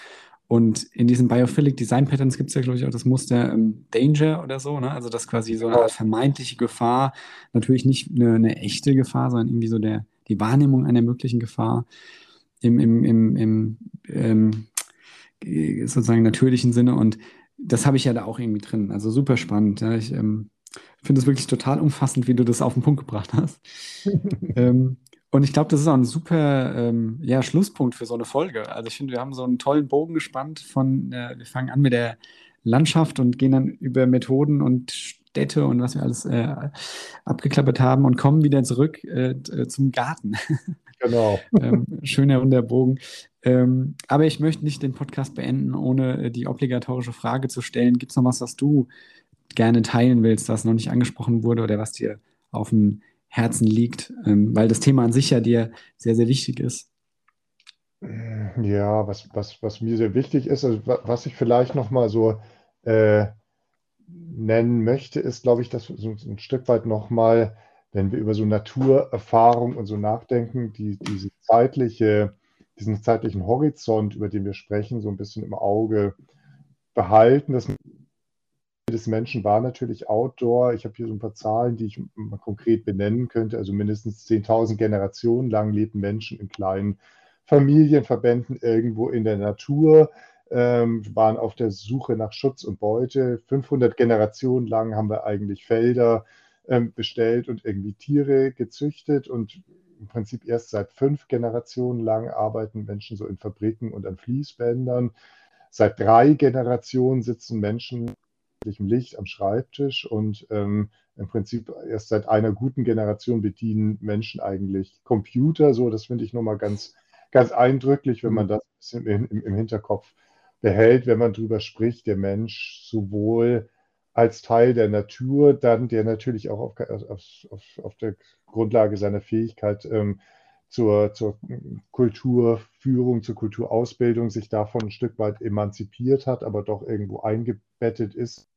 [SPEAKER 2] Und in diesen Biophilic Design Patterns gibt es ja, glaube ich, auch das Muster ähm, Danger oder so, ne? Also das quasi so eine vermeintliche Gefahr, natürlich nicht eine, eine, echte Gefahr, sondern irgendwie so der, die Wahrnehmung einer möglichen Gefahr im, im, im, im ähm, sozusagen natürlichen Sinne. Und das habe ich ja da auch irgendwie drin. Also super spannend. Ja? Ich ähm, finde es wirklich total umfassend, wie du das auf den Punkt gebracht hast. ähm, und ich glaube, das ist auch ein super ähm, ja, Schlusspunkt für so eine Folge. Also ich finde, wir haben so einen tollen Bogen gespannt von, äh, wir fangen an mit der Landschaft und gehen dann über Methoden und Städte und was wir alles äh, abgeklappert haben und kommen wieder zurück äh, äh zum Garten.
[SPEAKER 1] Genau.
[SPEAKER 2] ähm, schöner Bogen. Ähm, aber ich möchte nicht den Podcast beenden, ohne äh, die obligatorische Frage zu stellen. Gibt es noch was, was du gerne teilen willst, was noch nicht angesprochen wurde oder was dir auf dem Herzen liegt, ähm, weil das Thema an sich ja dir sehr, sehr wichtig ist.
[SPEAKER 1] Ja, was, was, was mir sehr wichtig ist, also was ich vielleicht nochmal so äh, nennen möchte, ist, glaube ich, dass wir so ein Stück weit nochmal, wenn wir über so Naturerfahrung und so nachdenken, die, diese zeitliche, diesen zeitlichen Horizont, über den wir sprechen, so ein bisschen im Auge behalten, dass des Menschen war natürlich Outdoor. Ich habe hier so ein paar Zahlen, die ich mal konkret benennen könnte. Also mindestens 10.000 Generationen lang lebten Menschen in kleinen Familienverbänden irgendwo in der Natur, ähm, waren auf der Suche nach Schutz und Beute. 500 Generationen lang haben wir eigentlich Felder ähm, bestellt und irgendwie Tiere gezüchtet und im Prinzip erst seit fünf Generationen lang arbeiten Menschen so in Fabriken und an Fließbändern. Seit drei Generationen sitzen Menschen Licht am Schreibtisch und ähm, im Prinzip erst seit einer guten Generation bedienen Menschen eigentlich Computer. So, das finde ich nochmal ganz, ganz eindrücklich, wenn man mhm. das bisschen im, im Hinterkopf behält, wenn man darüber spricht, der Mensch sowohl als Teil der Natur, dann der natürlich auch auf, auf, auf, auf der Grundlage seiner Fähigkeit, ähm, zur, zur Kulturführung, zur Kulturausbildung sich davon ein Stück weit emanzipiert hat, aber doch irgendwo eingebettet ist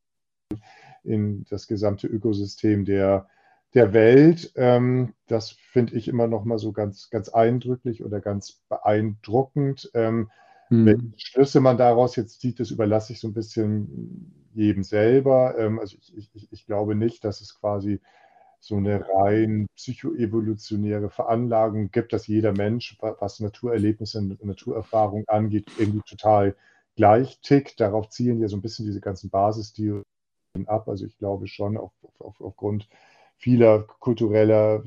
[SPEAKER 1] in das gesamte Ökosystem der, der Welt. Ähm, das finde ich immer noch mal so ganz, ganz eindrücklich oder ganz beeindruckend. Ähm, mhm. Welche Schlüsse man daraus jetzt zieht, das überlasse ich so ein bisschen jedem selber. Ähm, also ich, ich, ich glaube nicht, dass es quasi so eine rein psychoevolutionäre Veranlagung gibt, dass jeder Mensch, was Naturerlebnisse und Naturerfahrung angeht, irgendwie total gleich tickt. Darauf zielen ja so ein bisschen diese ganzen Basistheorien ab. Also ich glaube schon auf, auf, aufgrund vieler kultureller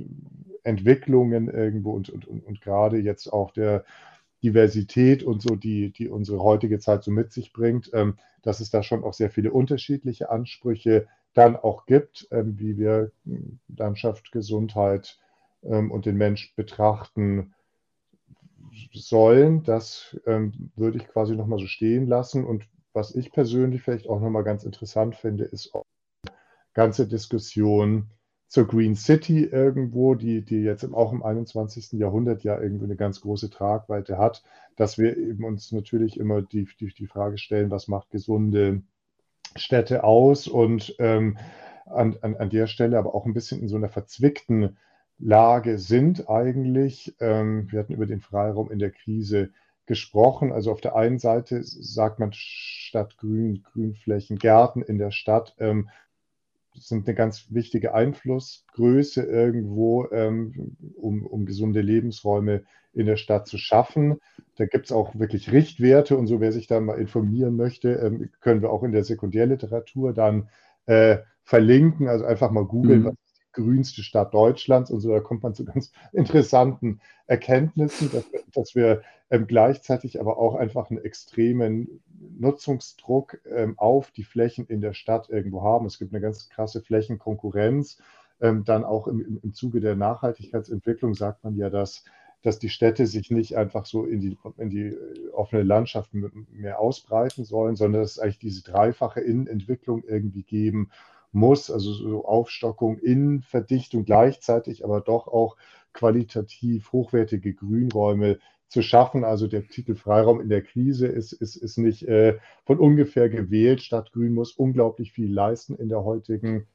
[SPEAKER 1] Entwicklungen irgendwo und, und, und, und gerade jetzt auch der Diversität und so, die, die unsere heutige Zeit so mit sich bringt, ähm, dass es da schon auch sehr viele unterschiedliche Ansprüche dann auch gibt, ähm, wie wir Landschaft, Gesundheit ähm, und den Mensch betrachten sollen. Das würde ich quasi nochmal so stehen lassen. Und was ich persönlich vielleicht auch nochmal ganz interessant finde, ist die ganze Diskussion zur Green City irgendwo, die, die jetzt auch im 21. Jahrhundert ja irgendwie eine ganz große Tragweite hat, dass wir eben uns natürlich immer die, die, die Frage stellen, was macht gesunde Städte aus und ähm, an, an, an der Stelle aber auch ein bisschen in so einer verzwickten Lage sind eigentlich. Ähm, wir hatten über den Freiraum in der Krise gesprochen. Also auf der einen Seite sagt man statt Grün, Grünflächen, Gärten in der Stadt ähm, sind eine ganz wichtige Einflussgröße irgendwo, ähm, um, um gesunde Lebensräume in der Stadt zu schaffen. Da gibt es auch wirklich Richtwerte und so, wer sich da mal informieren möchte, ähm, können wir auch in der Sekundärliteratur dann äh, verlinken. Also einfach mal googeln, mhm. was grünste Stadt Deutschlands und so, da kommt man zu ganz interessanten Erkenntnissen, dass, dass wir ähm, gleichzeitig aber auch einfach einen extremen Nutzungsdruck ähm, auf die Flächen in der Stadt irgendwo haben. Es gibt eine ganz krasse Flächenkonkurrenz. Ähm, dann auch im, im, Zuge der Nachhaltigkeitsentwicklung sagt man ja, dass dass die Städte sich nicht einfach so in die, in die offene Landschaft mehr ausbreiten sollen, sondern dass es eigentlich diese dreifache Innenentwicklung irgendwie geben muss, also so Aufstockung, Innenverdichtung gleichzeitig, aber doch auch qualitativ hochwertige Grünräume zu schaffen. Also der Titel Freiraum in der Krise ist, ist, ist nicht äh, von ungefähr gewählt. Stadtgrün muss unglaublich viel leisten in der heutigen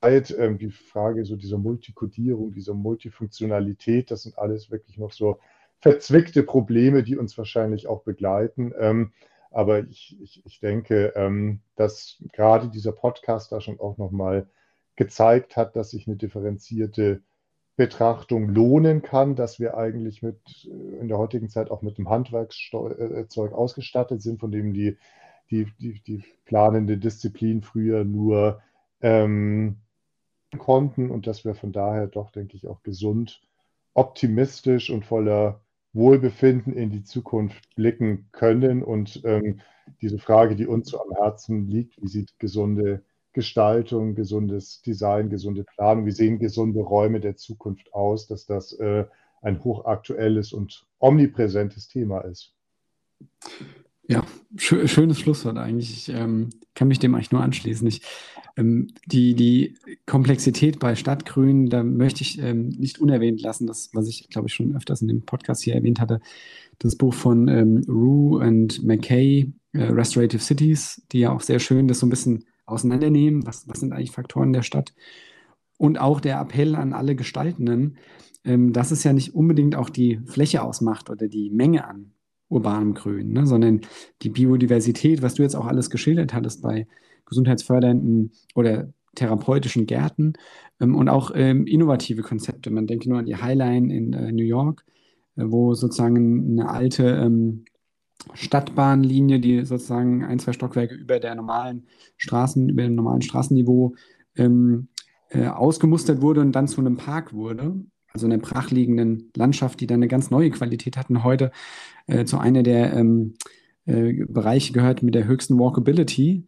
[SPEAKER 1] Zeit. Ähm, die Frage so dieser Multikodierung, dieser Multifunktionalität, das sind alles wirklich noch so verzwickte Probleme, die uns wahrscheinlich auch begleiten. Ähm, aber ich, ich, ich denke, ähm, dass gerade dieser Podcast da schon auch nochmal gezeigt hat, dass sich eine differenzierte Betrachtung lohnen kann, dass wir eigentlich mit äh, in der heutigen Zeit auch mit dem Handwerkszeug ausgestattet sind, von dem die, die, die, die planende Disziplin früher nur ähm, konnten und dass wir von daher doch, denke ich, auch gesund, optimistisch und voller Wohlbefinden in die Zukunft blicken können. Und ähm, diese Frage, die uns so am Herzen liegt, wie sieht gesunde Gestaltung, gesundes Design, gesunde Planung, wie sehen gesunde Räume der Zukunft aus, dass das äh, ein hochaktuelles und omnipräsentes Thema ist.
[SPEAKER 2] Ja, sch schönes Schlusswort eigentlich. Ich ähm, kann mich dem eigentlich nur anschließen. Ich, ähm, die, die Komplexität bei Stadtgrün, da möchte ich ähm, nicht unerwähnt lassen, das, was ich, glaube ich, schon öfters in dem Podcast hier erwähnt hatte, das Buch von ähm, Rue und McKay, äh, Restorative Cities, die ja auch sehr schön das so ein bisschen auseinandernehmen, was, was sind eigentlich Faktoren der Stadt. Und auch der Appell an alle Gestaltenden, ähm, dass es ja nicht unbedingt auch die Fläche ausmacht oder die Menge an urbanem Grün, ne, sondern die Biodiversität, was du jetzt auch alles geschildert hattest bei gesundheitsfördernden oder therapeutischen Gärten ähm, und auch ähm, innovative Konzepte. Man denke nur an die Highline in äh, New York, äh, wo sozusagen eine alte ähm, Stadtbahnlinie, die sozusagen ein, zwei Stockwerke über der normalen Straßen, über dem normalen Straßenniveau ähm, äh, ausgemustert wurde und dann zu einem Park wurde. Also einer brachliegenden Landschaft, die dann eine ganz neue Qualität hat und heute äh, zu einer der ähm, äh, Bereiche gehört mit der höchsten Walkability.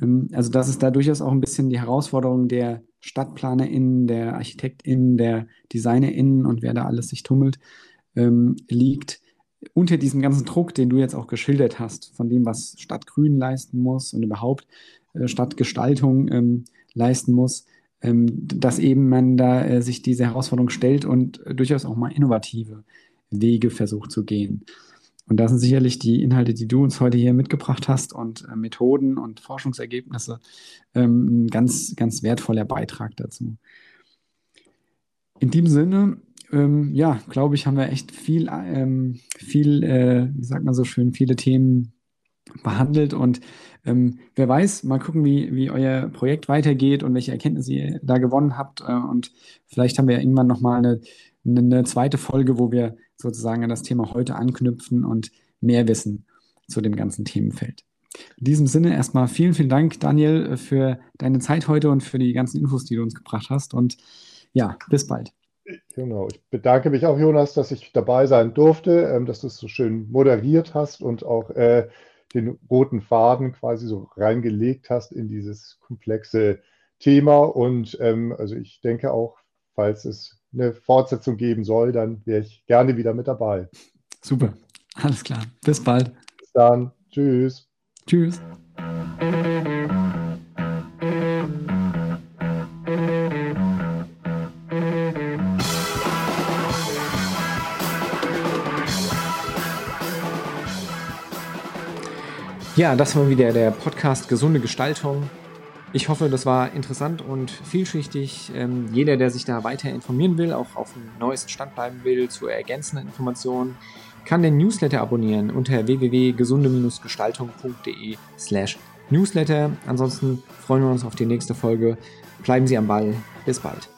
[SPEAKER 2] Ähm, also das ist da durchaus auch ein bisschen die Herausforderung der StadtplanerInnen, der ArchitektInnen, der DesignerInnen und wer da alles sich tummelt, ähm, liegt unter diesem ganzen Druck, den du jetzt auch geschildert hast, von dem, was Stadtgrün leisten muss und überhaupt äh, Stadtgestaltung ähm, leisten muss, dass eben man da äh, sich diese Herausforderung stellt und durchaus auch mal innovative Wege versucht zu gehen. Und das sind sicherlich die Inhalte, die du uns heute hier mitgebracht hast und äh, Methoden und Forschungsergebnisse ähm, ein ganz, ganz wertvoller Beitrag dazu. In diesem Sinne, ähm, ja, glaube ich, haben wir echt viel, ähm, viel, äh, wie sagt man so schön, viele Themen behandelt und ähm, wer weiß, mal gucken, wie, wie euer Projekt weitergeht und welche Erkenntnisse ihr da gewonnen habt. Äh, und vielleicht haben wir ja irgendwann nochmal eine, eine zweite Folge, wo wir sozusagen an das Thema heute anknüpfen und mehr wissen zu dem ganzen Themenfeld. In diesem Sinne erstmal vielen, vielen Dank, Daniel, für deine Zeit heute und für die ganzen Infos, die du uns gebracht hast. Und ja, bis bald.
[SPEAKER 1] Genau, ich bedanke mich auch, Jonas, dass ich dabei sein durfte, ähm, dass du es so schön moderiert hast und auch äh, den roten Faden quasi so reingelegt hast in dieses komplexe Thema. Und ähm, also ich denke auch, falls es eine Fortsetzung geben soll, dann wäre ich gerne wieder mit dabei.
[SPEAKER 2] Super, alles klar. Bis bald.
[SPEAKER 1] Bis dann. Tschüss.
[SPEAKER 2] Tschüss. Ja, das war wieder der Podcast Gesunde Gestaltung. Ich hoffe, das war interessant und vielschichtig. Ähm, jeder, der sich da weiter informieren will, auch auf dem neuesten Stand bleiben will, zu ergänzenden Informationen, kann den Newsletter abonnieren unter www.gesunde-gestaltung.de slash Newsletter. Ansonsten freuen wir uns auf die nächste Folge. Bleiben Sie am Ball. Bis bald.